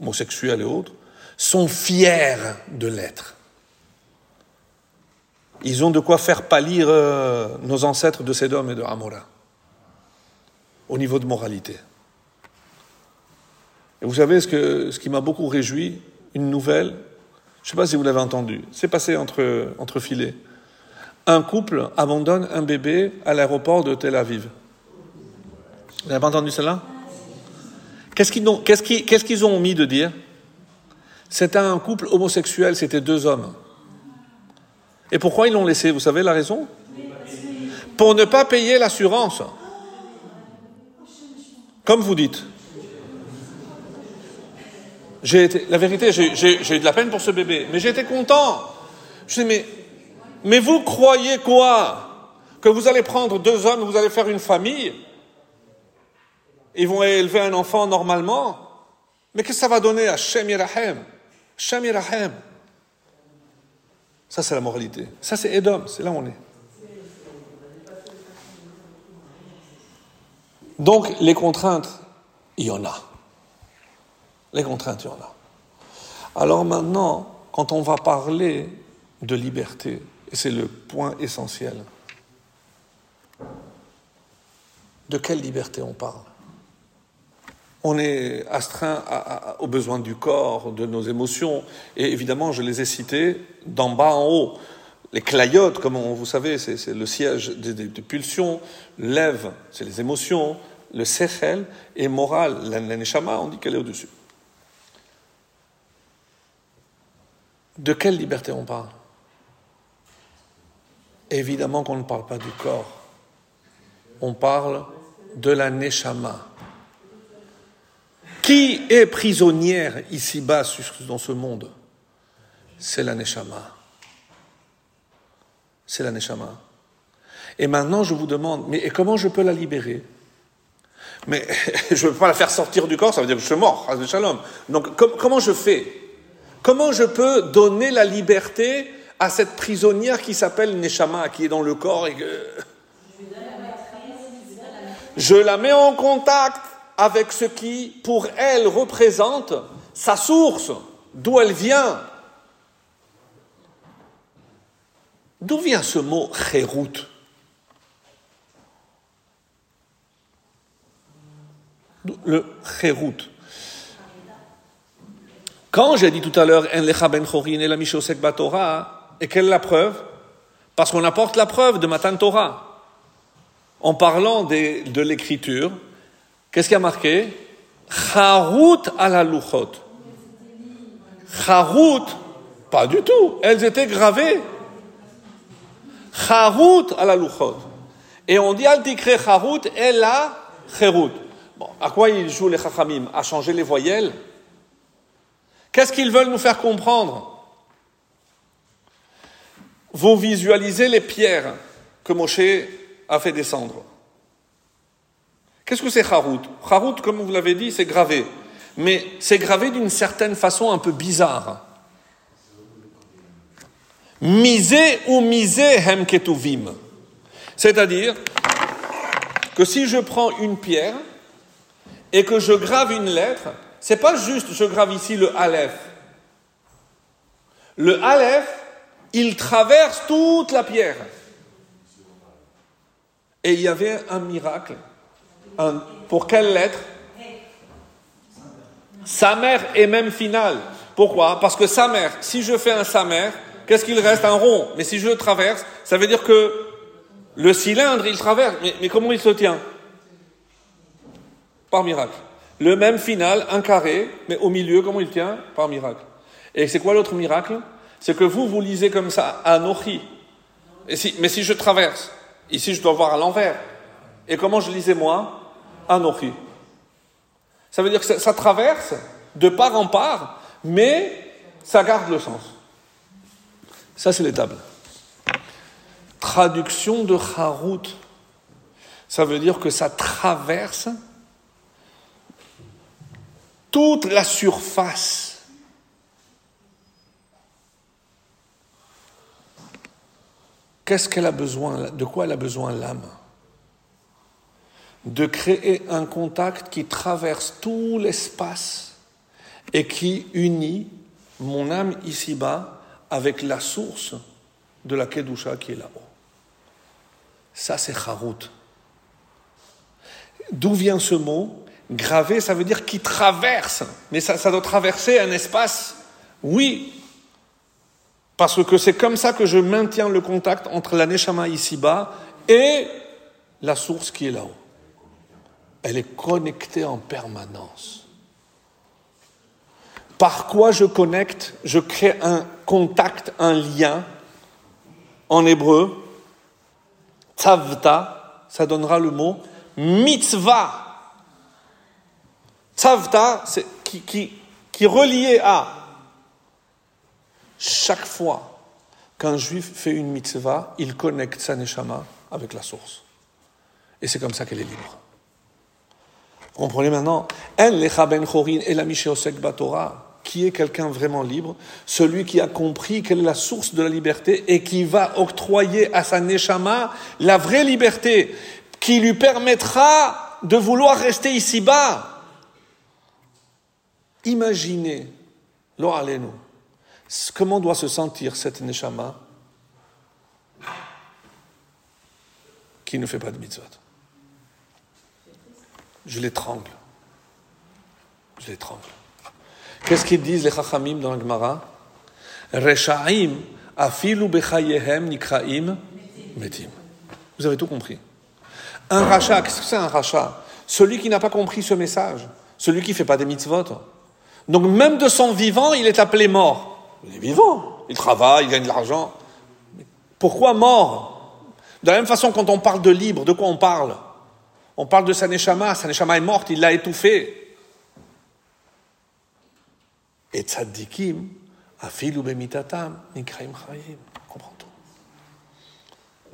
homosexuels et autres, sont fiers de l'être. Ils ont de quoi faire pâlir euh, nos ancêtres de Sédom et de Amora au niveau de moralité. Et vous savez que, ce qui m'a beaucoup réjoui, une nouvelle, je ne sais pas si vous l'avez entendu, c'est passé entre, entre filets. Un couple abandonne un bébé à l'aéroport de Tel Aviv. Vous n'avez pas entendu cela? Qu'est-ce qu'ils ont, omis de dire? C'était un couple homosexuel, c'était deux hommes. Et pourquoi ils l'ont laissé? Vous savez la raison? Pour ne pas payer l'assurance. Comme vous dites. La vérité, j'ai eu de la peine pour ce bébé, mais j'étais content. Je dis, mais, mais vous croyez quoi? Que vous allez prendre deux hommes, vous allez faire une famille? Ils vont élever un enfant normalement? Mais qu'est-ce que ça va donner à Shem Yirahem Shem Yirahem. Ça, c'est la moralité. Ça, c'est Edom, c'est là où on est. Donc, les contraintes, il y en a. Les contraintes, il y en a. Alors maintenant, quand on va parler de liberté, et c'est le point essentiel, de quelle liberté on parle? On est astreint aux besoins du corps, de nos émotions, et évidemment, je les ai cités d'en bas en haut. Les clayotes, comme vous savez, c'est le siège des, pulsions. Lève, c'est les émotions. Le sechel est moral. L'aneshama, on dit qu'elle est au-dessus. De quelle liberté on parle? Évidemment qu'on ne parle pas du corps. On parle de la neshama. Qui est prisonnière ici-bas dans ce monde? C'est la neshama. C'est la neshama. Et maintenant, je vous demande, mais comment je peux la libérer? Mais je ne peux pas la faire sortir du corps, ça veut dire que je suis mort. Donc comment je fais? Comment je peux donner la liberté à cette prisonnière qui s'appelle Neshama, qui est dans le corps et que... Je la mets en contact avec ce qui, pour elle, représente sa source, d'où elle vient. D'où vient ce mot chérout Le chérout. Quand j'ai dit tout à l'heure, En lecha ben et la mishosek Torah, et quelle est la preuve? Parce qu'on apporte la preuve de Matan Torah. En parlant de l'écriture, qu'est-ce qui a marqué? Charut à la luchot. Charut, pas du tout. Elles étaient gravées. Charut à la luchot. Et on dit al tikre charut et la cherut. Bon, à quoi ils jouent les chachamim? À changer les voyelles Qu'est-ce qu'ils veulent nous faire comprendre Vous visualisez les pierres que Moshe a fait descendre. Qu'est-ce que c'est Harout Harout, comme vous l'avez dit, c'est gravé. Mais c'est gravé d'une certaine façon un peu bizarre. Misé ou misé hem ketuvim. C'est-à-dire que si je prends une pierre et que je grave une lettre, c'est pas juste je grave ici le Aleph. Le Aleph, il traverse toute la pierre. Et il y avait un miracle. pour quelle lettre? Sa mère est même finale. Pourquoi? Parce que sa mère, si je fais un sa mère, qu'est-ce qu'il reste? Un rond. Mais si je le traverse, ça veut dire que le cylindre, il traverse. Mais, comment il se tient? Par miracle. Le même final, un carré, mais au milieu, comment il tient Par miracle. Et c'est quoi l'autre miracle C'est que vous, vous lisez comme ça, Anochi. Et mais si je traverse, ici je dois voir à l'envers. Et comment je lisais moi Anochi. Ça veut dire que ça traverse de part en part, mais ça garde le sens. Ça, c'est l'étable. Traduction de Harut. Ça veut dire que ça traverse toute la surface. Qu'est-ce qu'elle a besoin De quoi elle a besoin l'âme? De créer un contact qui traverse tout l'espace et qui unit mon âme ici-bas avec la source de la Kedusha qui est là-haut. Ça, c'est Harut. D'où vient ce mot? Gravé, ça veut dire qui traverse. Mais ça, doit traverser un espace. Oui. Parce que c'est comme ça que je maintiens le contact entre la Neshama ici-bas et la source qui est là-haut. Elle est connectée en permanence. Par quoi je connecte? Je crée un contact, un lien. En hébreu, tzavta, ça donnera le mot mitzvah. Tzavta, qui, qui, est relié à chaque fois qu'un juif fait une mitzvah, il connecte sa neshama avec la source. Et c'est comme ça qu'elle est libre. Vous comprenez maintenant? En lecha ben chorin et la batora qui est quelqu'un vraiment libre, celui qui a compris quelle est la source de la liberté et qui va octroyer à sa neshama la vraie liberté qui lui permettra de vouloir rester ici-bas. Imaginez, lo nous comment doit se sentir cette neshama qui ne fait pas de mitzvot? Je l'étrangle. Je l'étrangle. Qu'est-ce qu'ils disent les Chachamim dans la Gemara? Reshaim afilu bechayehem nikraim metim. Vous avez tout compris. Un rachat, qu'est-ce que c'est un rachat Celui qui n'a pas compris ce message, celui qui ne fait pas des mitzvot. Donc même de son vivant, il est appelé mort. Il est vivant, il travaille, il gagne de l'argent. Pourquoi mort? De la même façon, quand on parle de libre, de quoi on parle? On parle de sa neshama, sa neshama est morte, il l'a étouffée. Et tzaddikim, afilu bemitatam, nikraim chayim. On comprend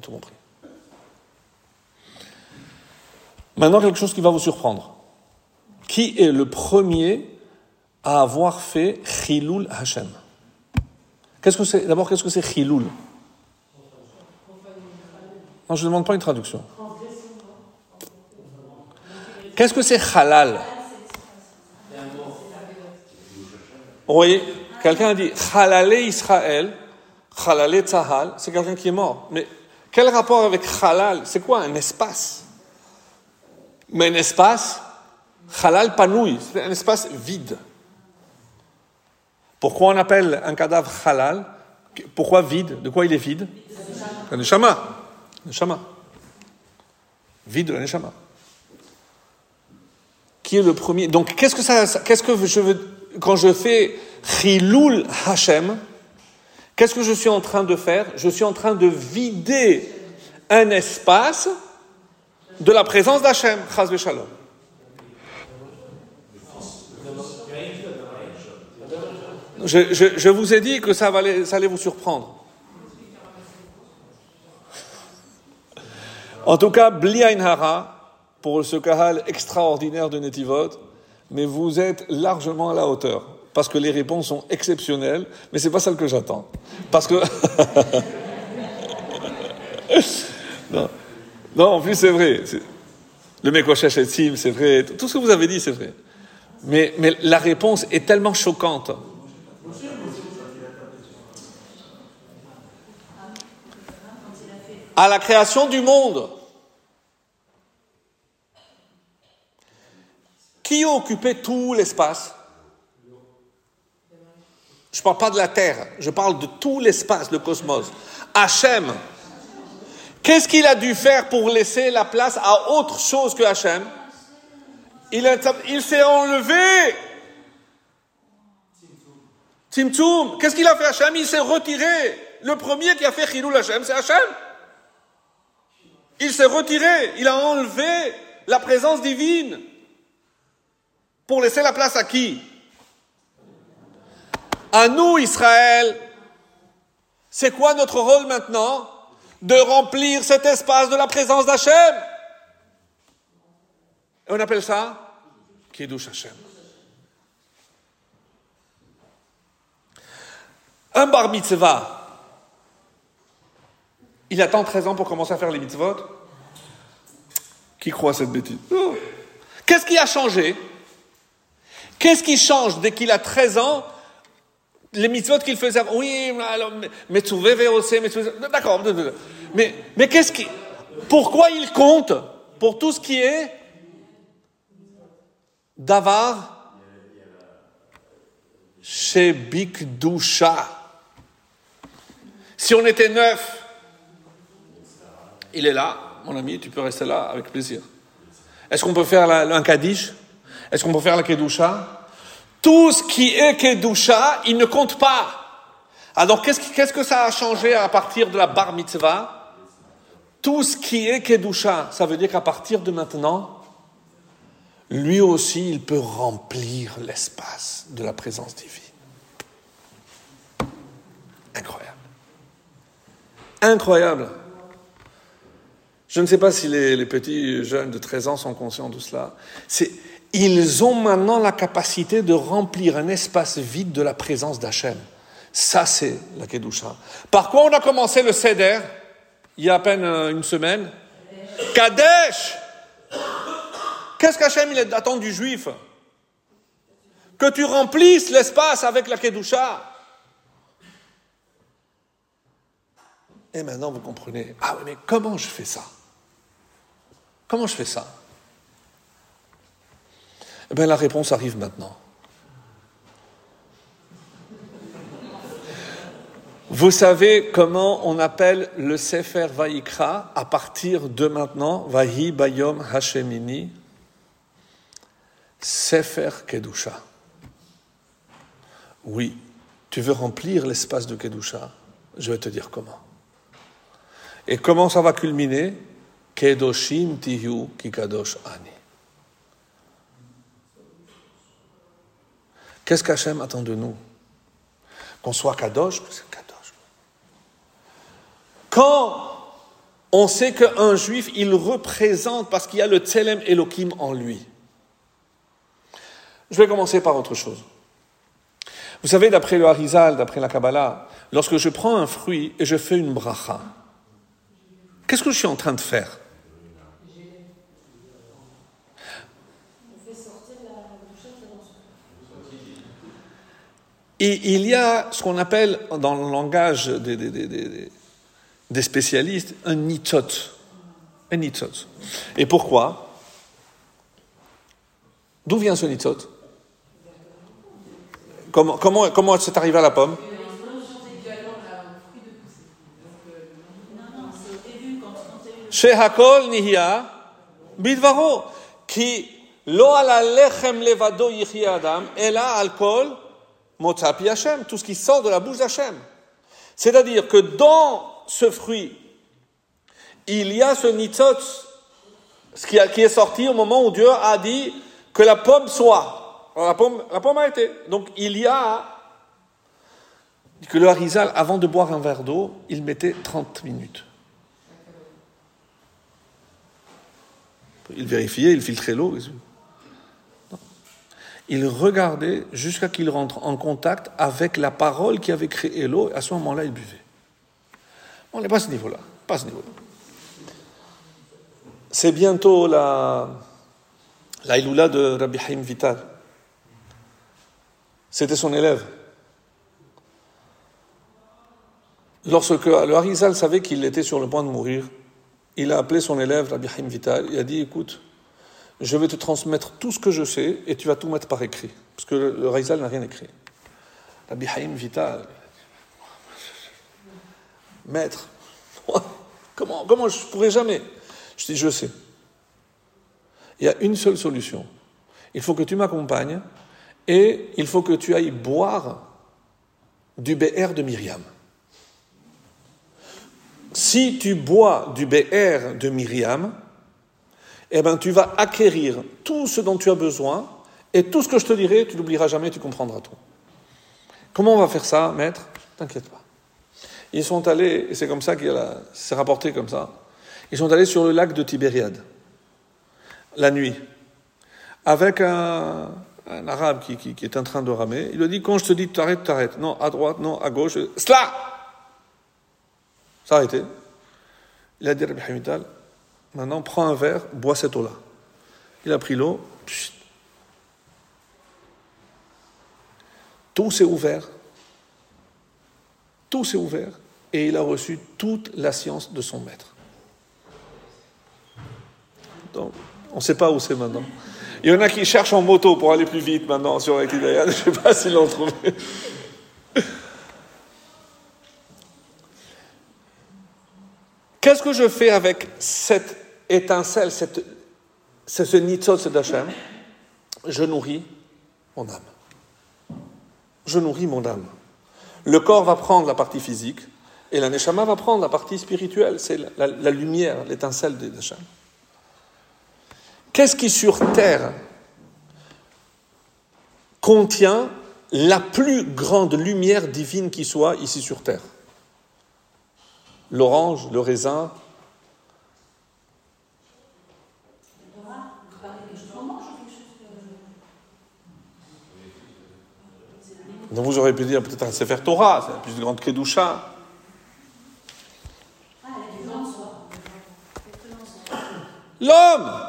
tout compris. Maintenant, quelque chose qui va vous surprendre. Qui est le premier à avoir fait Chilul Hashem Qu'est-ce que c'est D'abord, qu'est-ce que c'est Chilul? Non, je ne demande pas une traduction. Qu'est-ce que c'est Halal? Vous voyez, quelqu'un a dit Halale Israël, Halale Tzahal, c'est quelqu'un qui est mort. Mais quel rapport avec Halal? C'est quoi un espace? Mais un espace, Halal Panoui, c'est un espace vide. Pourquoi on appelle un cadavre Halal? Pourquoi vide? De quoi il est vide? Un neshama. Neshama. Vide de neshama. Qui est le premier? Donc, qu'est-ce que ça, qu'est-ce que quand je fais Chilul Hashem, qu'est-ce que je suis en train de faire? Je suis en train de vider un espace de la présence d'Hachem, Chaz Shalom. Je, vous ai dit que ça, allait, vous surprendre. En tout cas, Bli Hara, pour ce kahal extraordinaire de Netivot, mais vous êtes largement à la hauteur. Parce que les réponses sont exceptionnelles, mais ce n'est pas celle que j'attends. Parce que. non. en plus, c'est vrai. Le Mekoshesh et Sim, c'est vrai. Tout ce que vous avez dit, c'est vrai. Mais la réponse est tellement choquante. À la création du monde, qui occupait tout l'espace? Je ne parle pas de la Terre, je parle de tout l'espace, le cosmos. Hachem. Qu'est-ce qu'il a dû faire pour laisser la place à autre chose que Hachem? Il, s'est enlevé. Timtum. Qu'est-ce qu'il a fait Hachem? Il s'est retiré. Le premier qui a fait Chilul Hachem, c'est Hachem. Il s'est retiré. Il a enlevé la présence divine. Pour laisser la place à qui? À nous, Israël. C'est quoi notre rôle maintenant? De remplir cet espace de la présence d'Hachem. On appelle ça Kiddush Hachem. Un bar mitzvah, il attend 13 ans pour commencer à faire les mitzvot Qui croit à cette bêtise? Qu'est-ce qui a changé? Qu'est-ce qui change dès qu'il a 13 ans? Les mitzvot qu'il faisait Oui, alors, mais D'accord. Mais, mais qu'est-ce qui. Pourquoi il compte pour tout ce qui est Davar chez. Si on était neuf, il est là, mon ami, tu peux rester là avec plaisir. Est-ce qu'on peut faire un Kaddish? Est-ce qu'on peut faire la Kedusha? Tout ce qui est Kedusha, il ne compte pas. Alors qu'est-ce, que ça a changé à partir de la bar mitzvah? Tout ce qui est Kedusha, ça veut dire qu'à partir de maintenant, lui aussi, il peut remplir l'espace de la présence divine. Incroyable. Incroyable. Je ne sais pas si les, petits jeunes de 13 ans sont conscients de cela. ils ont maintenant la capacité de remplir un espace vide de la présence d'Hachem. Ça, c'est la Kedusha. Par quoi on a commencé le Seder il y a à peine euh, une semaine? Kadesh Qu'est-ce qu'Hachem il attend du juif? Que tu remplisses l'espace avec la Kedusha. Et maintenant, vous comprenez, ah oui, mais comment je fais ça? Comment je fais ça? Eh bien, la réponse arrive maintenant. Vous savez comment on appelle le Sefer Vaikra à partir de maintenant? Vahi Bayom Hashemini Sefer Kedusha. Oui, tu veux remplir l'espace de Kedusha? Je vais te dire comment. Et comment ça va culminer? Qu'est-ce qu'Hachem attend de nous? Qu'on soit kadosh, c'est kadosh. Quand on sait qu'un juif, il représente parce qu'il y a le Tselem Elohim en lui. Je vais commencer par autre chose. Vous savez, d'après le Harizal, d'après la Kabbalah, lorsque je prends un fruit et je fais une bracha, Qu'est-ce que je suis en train de faire? Et il y a ce qu'on appelle, dans le langage des, des, des, des spécialistes, un nitot. Un nitot. Et pourquoi? D'où vient ce nitot Comment, comment, comment c'est arrivé à la pomme? Chez Hakol Nihia, Bidvaro, qui, lo ala lechem levado yichi adam, ela alcool, Motzapi Hashem, tout ce qui sort de la bouche d'Hachem. C'est-à-dire que dans ce fruit, il y a ce nitzot, ce qui, est sorti au moment où Dieu a dit que la pomme soit. La pomme, la pomme a été. Donc il y a que le harizal, avant de boire un verre d'eau, il mettait 30 minutes. Il vérifiait, il filtrait l'eau. Il regardait jusqu'à qu'il rentre en contact avec la parole qui avait créé l'eau. À ce moment-là, il buvait. On n'est pas à ce niveau-là. Pas ce niveau-là. C'est bientôt la, la de Rabbi Haim Vital. C'était son élève. lorsque le Harizal savait qu'il était sur le point de mourir, il a appelé son élève, Rabbi Haim Vital, il a dit Écoute, je vais te transmettre tout ce que je sais et tu vas tout mettre par écrit. Parce que le Harizal n'a rien écrit. Rabbi Haim Vital, maître, comment, comment je pourrais jamais? Je dis Je sais. Il y a une seule solution. Il faut que tu m'accompagnes et il faut que tu ailles boire du BR de Myriam. Si tu bois du BR de Myriam, eh ben, tu vas acquérir tout ce dont tu as besoin et tout ce que je te dirai, tu n'oublieras jamais, tu comprendras tout. Comment on va faire ça, maître? T'inquiète pas. Ils sont allés, et c'est comme ça qu'il s'est rapporté comme ça, ils sont allés sur le lac de Tibériade, la nuit, avec un, arabe qui, qui, est en train de ramer. Il lui dit, quand je te dis t'arrêtes, t'arrêtes. Non, à droite, non, à gauche. Cela S'arrêter. Il a dit Rabbi Hamidal, maintenant prends un verre, bois cette eau-là. Il a pris l'eau, tout s'est ouvert. Tout s'est ouvert et il a reçu toute la science de son maître. Donc, on ne sait pas où c'est maintenant. Il y en a qui cherchent en moto pour aller plus vite maintenant sur Equidaya. Je ne sais pas s'ils l'ont trouvé. Qu'est-ce que je fais avec cette étincelle, cette, ce nitzot d'Hachem Je nourris mon âme. Je nourris mon âme. Le corps va prendre la partie physique et la neshama va prendre la partie spirituelle, c'est la, lumière, l'étincelle d'Hachem. Qu'est-ce qui sur terre contient la plus grande lumière divine qui soit ici sur terre? L'orange, le raisin. Donc vous aurez pu dire peut-être un Sefer Torah, c'est la plus grande Kedusha. L'homme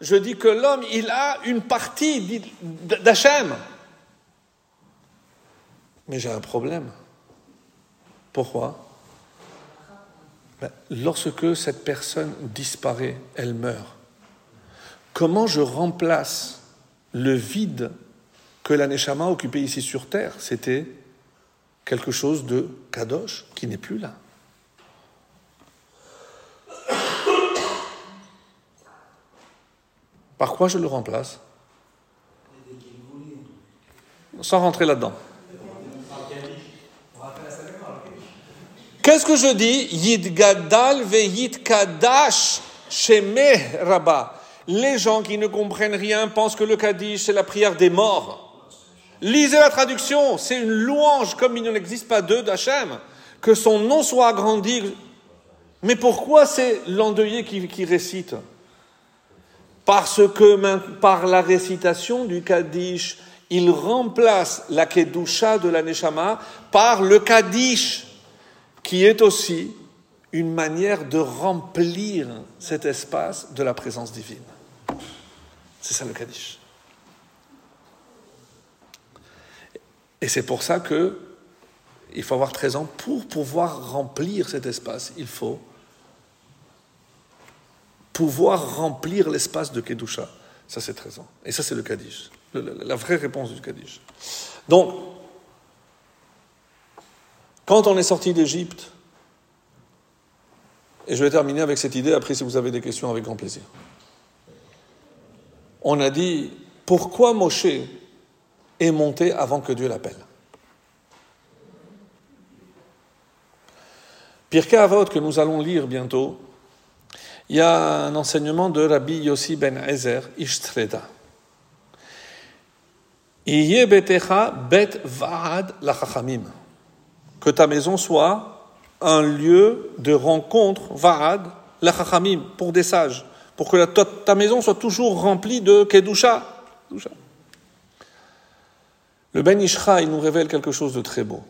Je dis que l'homme, il a une partie d'Hachem. Mais j'ai un problème. Pourquoi? Ben, Lorsque cette personne disparaît, elle meurt. Comment je remplace le vide que la Neshama occupait ici sur terre? C'était quelque chose de kadosh qui n'est plus là. Par quoi je le remplace? Sans rentrer là-dedans. Qu'est-ce que je dis? Yid gadal ve yid kadash shemeh rabba. Les gens qui ne comprennent rien pensent que le Kaddish, c'est la prière des morts. Lisez la traduction, c'est une louange comme il n'en existe pas deux d'Hachem. Que son nom soit agrandi. Mais pourquoi c'est l'endeuillé qui, récite? Parce que par la récitation du Kaddish, il remplace la Kedusha de la Neshama par le Kaddish qui est aussi une manière de remplir cet espace de la présence divine. C'est ça le Kaddish. Et c'est pour ça que il faut avoir 13 ans pour pouvoir remplir cet espace. Il faut pouvoir remplir l'espace de Kedusha. Ça, c'est 13 ans. Et ça, c'est le Kaddish. La vraie réponse du Kaddish. Donc, quand on est sorti d'Égypte, et je vais terminer avec cette idée, après si vous avez des questions, avec grand plaisir. On a dit, pourquoi Moshe est monté avant que Dieu l'appelle? Pirkei Avot, que nous allons lire bientôt, il y a un enseignement de Rabbi Yossi ben Ezer, Ishtreda. bet que ta maison soit un lieu de rencontre, vaad, la chachamim, pour des sages, pour que ta, maison soit toujours remplie de kedusha. Le Ben Ishra, il nous révèle quelque chose de très beau.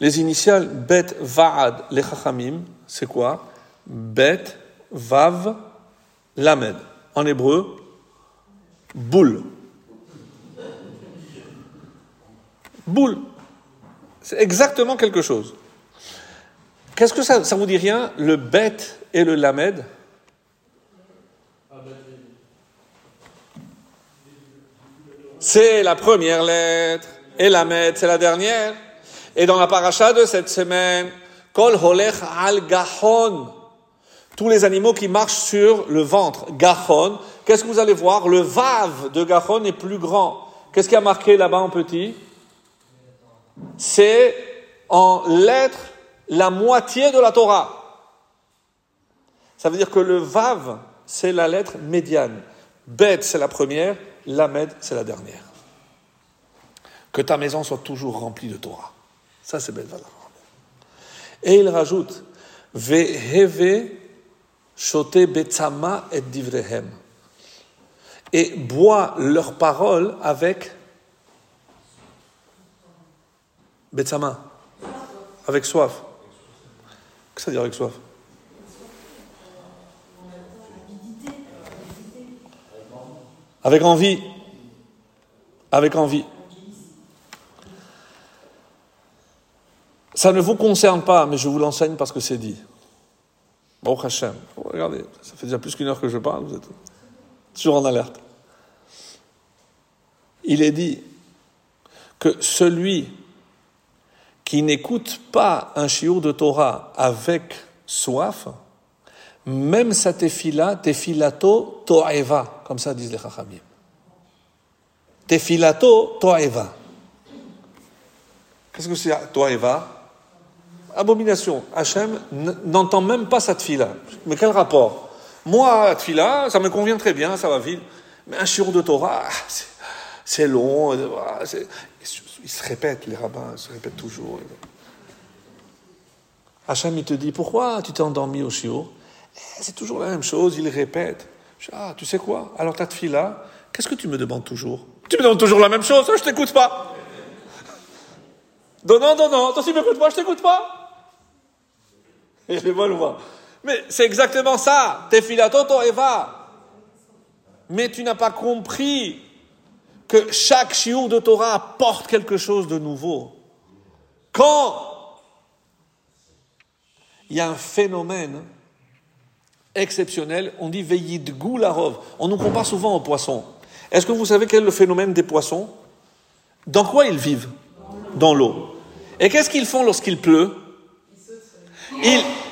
Les initiales Bet Vaad les Chachamim, c'est quoi? Bet Vav Lamed. En hébreu, boule. Boule. C'est exactement quelque chose. Qu'est-ce que ça, ça vous dit rien? Le bête et le lamed C'est la première lettre et lamed c'est la dernière. Et dans la paracha de cette semaine, Kol holech al gahon. Tous les animaux qui marchent sur le ventre. Gahon. Qu'est-ce que vous allez voir? Le vav de gahon est plus grand. Qu'est-ce qui a marqué là-bas en petit? C'est en lettres la moitié de la Torah. Ça veut dire que le vav, c'est la lettre médiane. Bet, c'est la première. Lamed, c'est la dernière. Que ta maison soit toujours remplie de Torah. Ça, c'est belle valeur. Et il rajoute Veheve shote betzama et divrehem. Et bois leurs paroles avec betzama, avec soif. Qu'est-ce que ça veut dire avec soif? Avec envie. Avec envie. Ça ne vous concerne pas, mais je vous l'enseigne parce que c'est dit. Bon, Hachem, regardez, ça fait déjà plus qu'une heure que je parle, vous êtes toujours en alerte. Il est dit que celui qui n'écoute pas un chiour de Torah avec soif, même sa tefila, tefilato to'eva, comme ça disent les chachamim. Tefilato to'eva. Qu'est-ce que c'est to'eva? Abomination. Hachem n'entend même pas cette fille-là. Mais quel rapport? Moi, cette fille-là, ça me convient très bien, ça va vite. Mais un shiur de Torah, ah, c'est long. Ils se répètent, les rabbins, se répètent toujours. Hachem, il te dit, pourquoi tu t'es endormi au shiur? C'est toujours la même chose, il répète. Ah, tu sais quoi? Alors ta fille-là, qu'est-ce que tu me demandes toujours? Tu me demandes toujours la même chose, je t'écoute pas. Non, non, non, non, toi, tu m'écoutes pas, je t'écoute pas. Mais c'est exactement ça. Tefilato Eva. Mais tu n'as pas compris que chaque chiour de Torah apporte quelque chose de nouveau. Quand il y a un phénomène exceptionnel, on dit Veyid Goularov. On nous compare souvent aux poissons. Est-ce que vous savez quel est le phénomène des poissons? Dans quoi ils vivent? Dans l'eau. Et qu'est-ce qu'ils font lorsqu'il pleut?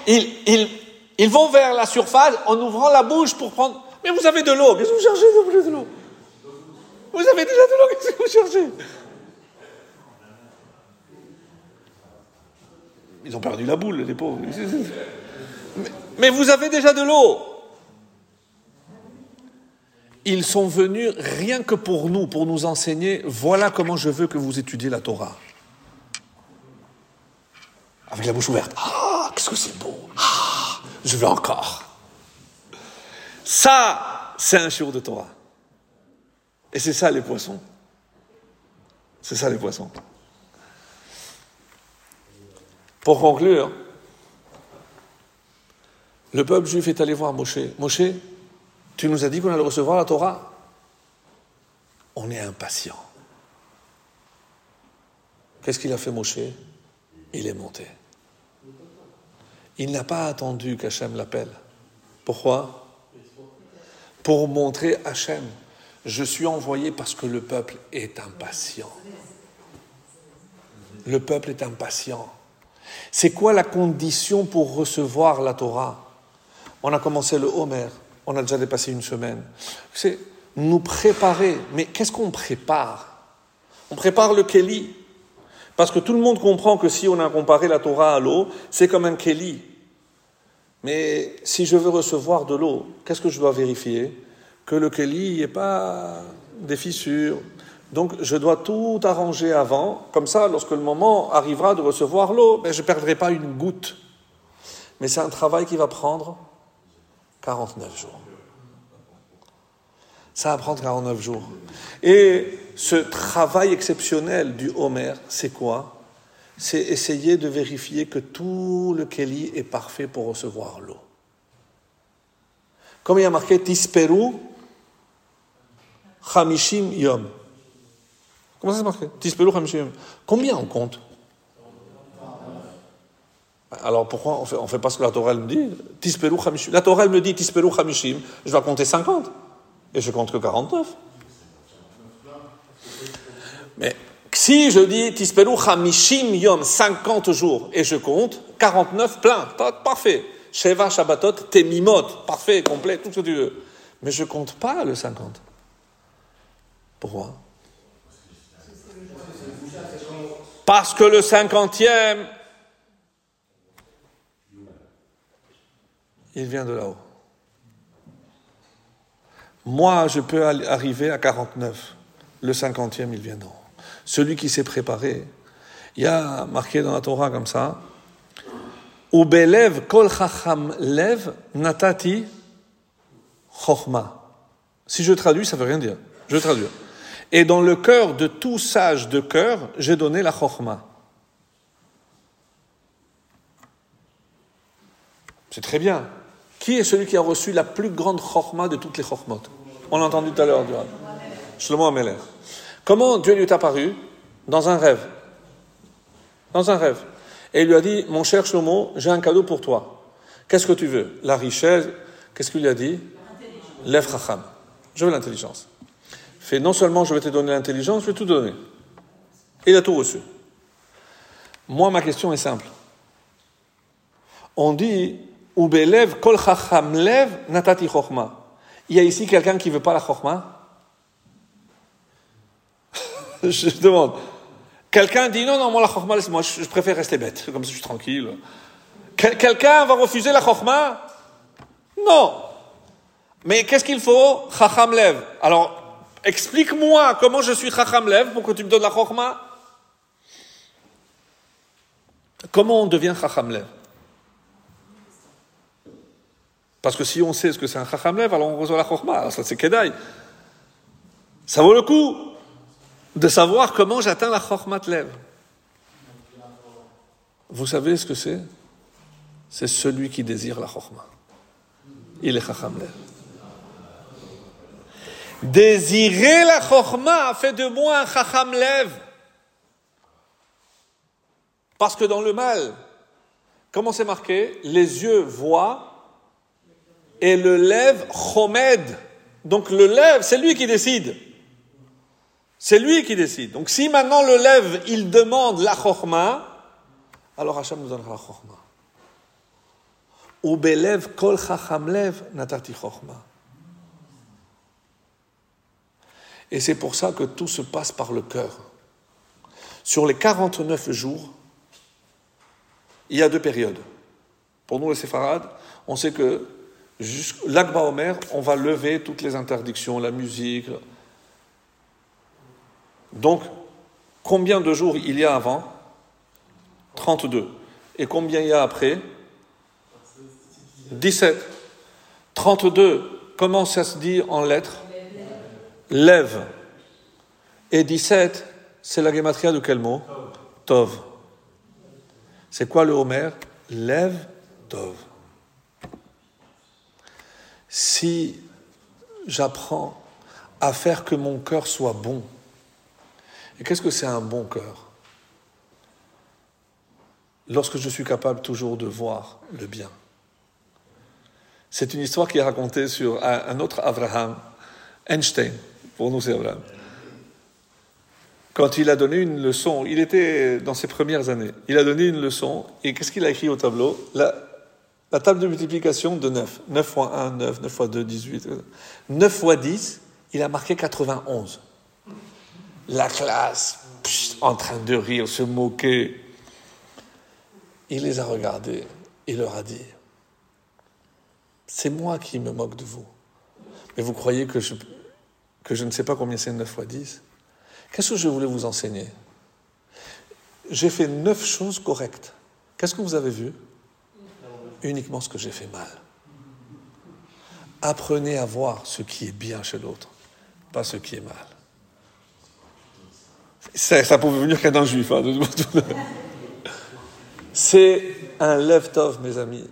Ils, vont vers la surface en ouvrant la bouche pour prendre. Mais vous avez de l'eau, que vous cherchez de Vous avez déjà de l'eau, qu'est-ce que vous cherchez? Ils ont perdu la boule, les pauvres. Mais, vous avez déjà de l'eau. Ils sont venus rien que pour nous, pour nous enseigner, voilà comment je veux que vous étudiez la Torah. Avec la bouche ouverte. Ah, qu'est-ce que c'est beau. Ah, je veux encore. Ça, c'est un jour de Torah. Et c'est ça les poissons. C'est ça les poissons. Pour conclure, le peuple juif est allé voir Moshe. Moshe, tu nous as dit qu'on allait recevoir la Torah. On est impatient. Qu'est-ce qu'il a fait Moshe? Il est monté. Il n'a pas attendu qu'Hachem l'appelle. Pourquoi? Pour montrer Hachem, je suis envoyé parce que le peuple est impatient. Le peuple est impatient. C'est quoi la condition pour recevoir la Torah? On a commencé le Homer, on a déjà dépassé une semaine. C'est nous préparer. Mais qu'est-ce qu'on prépare? On prépare le Kelly. Parce que tout le monde comprend que si on a comparé la Torah à l'eau, c'est comme un Kelly. Mais si je veux recevoir de l'eau, qu'est-ce que je dois vérifier? Que le Kelly n'y ait pas des fissures. Donc je dois tout arranger avant, comme ça, lorsque le moment arrivera de recevoir l'eau, ben, je ne perdrai pas une goutte. Mais c'est un travail qui va prendre 49 jours. Ça va prendre 49 jours. Et ce travail exceptionnel du Homer, c'est quoi? C'est essayer de vérifier que tout le Keli est parfait pour recevoir l'eau. Comme il y a marqué Tisperu Hamishim Yom. Comment ça se marqué Tispelu Hamishim. Combien on compte? Alors pourquoi on fait, ne fait pas ce que la Torah me dit? La Torah me dit Tispelu Hamishim, je vais compter 50. Et je compte que 49. Mais si je dis Tispelu Hamishim Yom, 50 jours, et je compte 49 plein, parfait. Sheva Shabbatot Temimot, parfait, complet, tout ce que tu veux. Mais je compte pas le 50. Pourquoi? Parce que le cinquantième, il vient de là-haut. Moi, je peux arriver à 49. Le cinquantième, il vient d'en haut. Celui qui s'est préparé, il y a marqué dans la Torah comme ça, Ubelev kol chacham lev natati chochma. Si je traduis, ça veut rien dire. Je traduis. Et dans le cœur de tout sage de cœur, j'ai donné la chokhmah. C'est très bien. Qui est celui qui a reçu la plus grande chokhmah de toutes les chokhmot On l'a entendu tout à l'heure, Shlomo Ameler. Comment Dieu lui est apparu Dans un rêve. Dans un rêve. Et il lui a dit, mon cher Shlomo, j'ai un cadeau pour toi. Qu'est-ce que tu veux? La richesse. Qu'est-ce qu'il lui a dit? L'Ev Je veux l'intelligence fait non seulement je vais te donner l'intelligence, je vais tout donner. Et il a tout reçu. Moi, ma question est simple. On dit, Ubelev kol chacham lev natati chokhma. Il y a ici quelqu'un qui ne veut pas la chokhma Je demande. Quelqu'un dit, non, non, moi la chokhma, moi je préfère rester bête, comme ça je suis tranquille. Quelqu'un va refuser la chokhma Non. Mais qu'est-ce qu'il faut? Chacham lev. Alors, Explique-moi comment je suis Chacham Lev pour que tu me donnes la Chokhmah. Comment on devient Chacham Lev? Parce que si on sait ce que c'est un Chacham Lev, alors on reçoit la Chokhmah. Alors ça c'est Kedai. Ça vaut le coup de savoir comment j'atteins la Chokhmat Lev. Vous savez ce que c'est? C'est celui qui désire la Chokhmah. Il est Chacham Lev. Désirer la chorma fait de moi un chacham lev. Parce que dans le mal, comment c'est marqué? Les yeux voient et le lève chomed. Donc le lève, c'est lui qui décide. C'est lui qui décide. Donc si maintenant le lève, il demande la chorma, alors Hachem nous donnera la chorma. Ou belev kol chacham lev natati chorma. Et c'est pour ça que tout se passe par le cœur. Sur les 49 jours, il y a deux périodes. Pour nous, les séfarades, on sait que l'Akba Omer, on va lever toutes les interdictions, la musique. Donc, combien de jours il y a avant? 32. Et combien il y a après? 17. 32, comment ça se dit en lettres? Lève. Et 17, c'est la gématria de quel mot? Tov. C'est quoi le Homer? Lève, Tov. Si j'apprends à faire que mon cœur soit bon, et qu'est-ce que c'est un bon cœur? Lorsque je suis capable toujours de voir le bien. C'est une histoire qui est racontée sur un autre Abraham, Einstein. Pour nous, c'est Abraham. Quand il a donné une leçon, il était dans ses premières années, il a donné une leçon, et qu'est-ce qu'il a écrit au tableau? La, table de multiplication de 9. 9 fois 1, 9, 9 fois 2, 18. 9 fois 10, il a marqué 91. La classe, en train de rire, se moquer. Il les a regardés, il leur a dit, c'est moi qui me moque de vous. Mais vous croyez que je, que je ne sais pas combien c'est 9 fois 10. Qu'est-ce que je voulais vous enseigner? J'ai fait 9 choses correctes. Qu'est-ce que vous avez vu? Uniquement ce que j'ai fait mal. Apprenez à voir ce qui est bien chez l'autre, pas ce qui est mal. Ça, ça pouvait venir qu'à d'un juif. Hein, c'est un lève-tov, mes amis.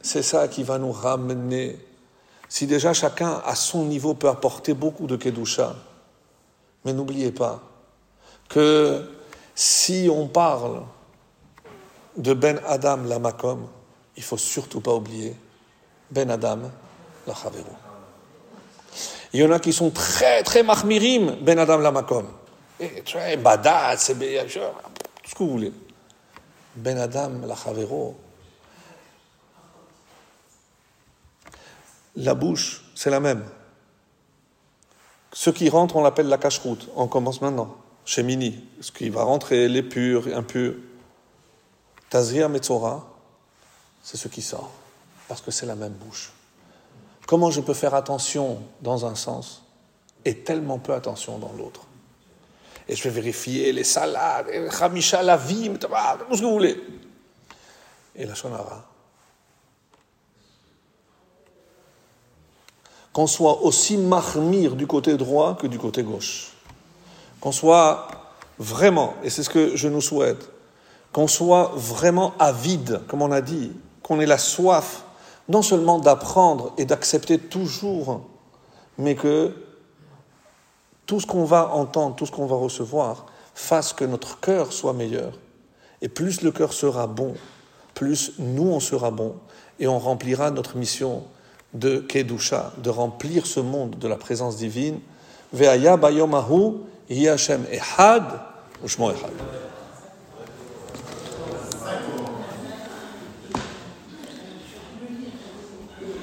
C'est ça qui va nous ramener si déjà chacun à son niveau peut apporter beaucoup de Kedusha, mais n'oubliez pas que si on parle de Ben Adam la Makom, il faut surtout pas oublier Ben Adam la Chavero. Il y en a qui sont très très mahmirim Ben Adam la Makom. Et très badat, c'est tout ce que vous voulez. Ben Adam la Chavero. La bouche, c'est la même. Ce qui rentre, on l'appelle la cache-route. On commence maintenant, chez Mini. Ce qui va rentrer, les purs, impurs. Tazria Metzora, c'est ce qui sort. Parce que c'est la même bouche. Comment je peux faire attention dans un sens et tellement peu attention dans l'autre? Et je vais vérifier les salades, Hamisha, la vie, tout ce que vous voulez. Et la Shonara. Qu'on soit aussi marmire du côté droit que du côté gauche. Qu'on soit vraiment, et c'est ce que je nous souhaite, qu'on soit vraiment avide, comme on a dit, qu'on ait la soif, non seulement d'apprendre et d'accepter toujours, mais que tout ce qu'on va entendre, tout ce qu'on va recevoir, fasse que notre cœur soit meilleur. Et plus le cœur sera bon, plus nous on sera bon, et on remplira notre mission de Kedusha, de remplir ce monde de la présence divine. Ve'aya ehad.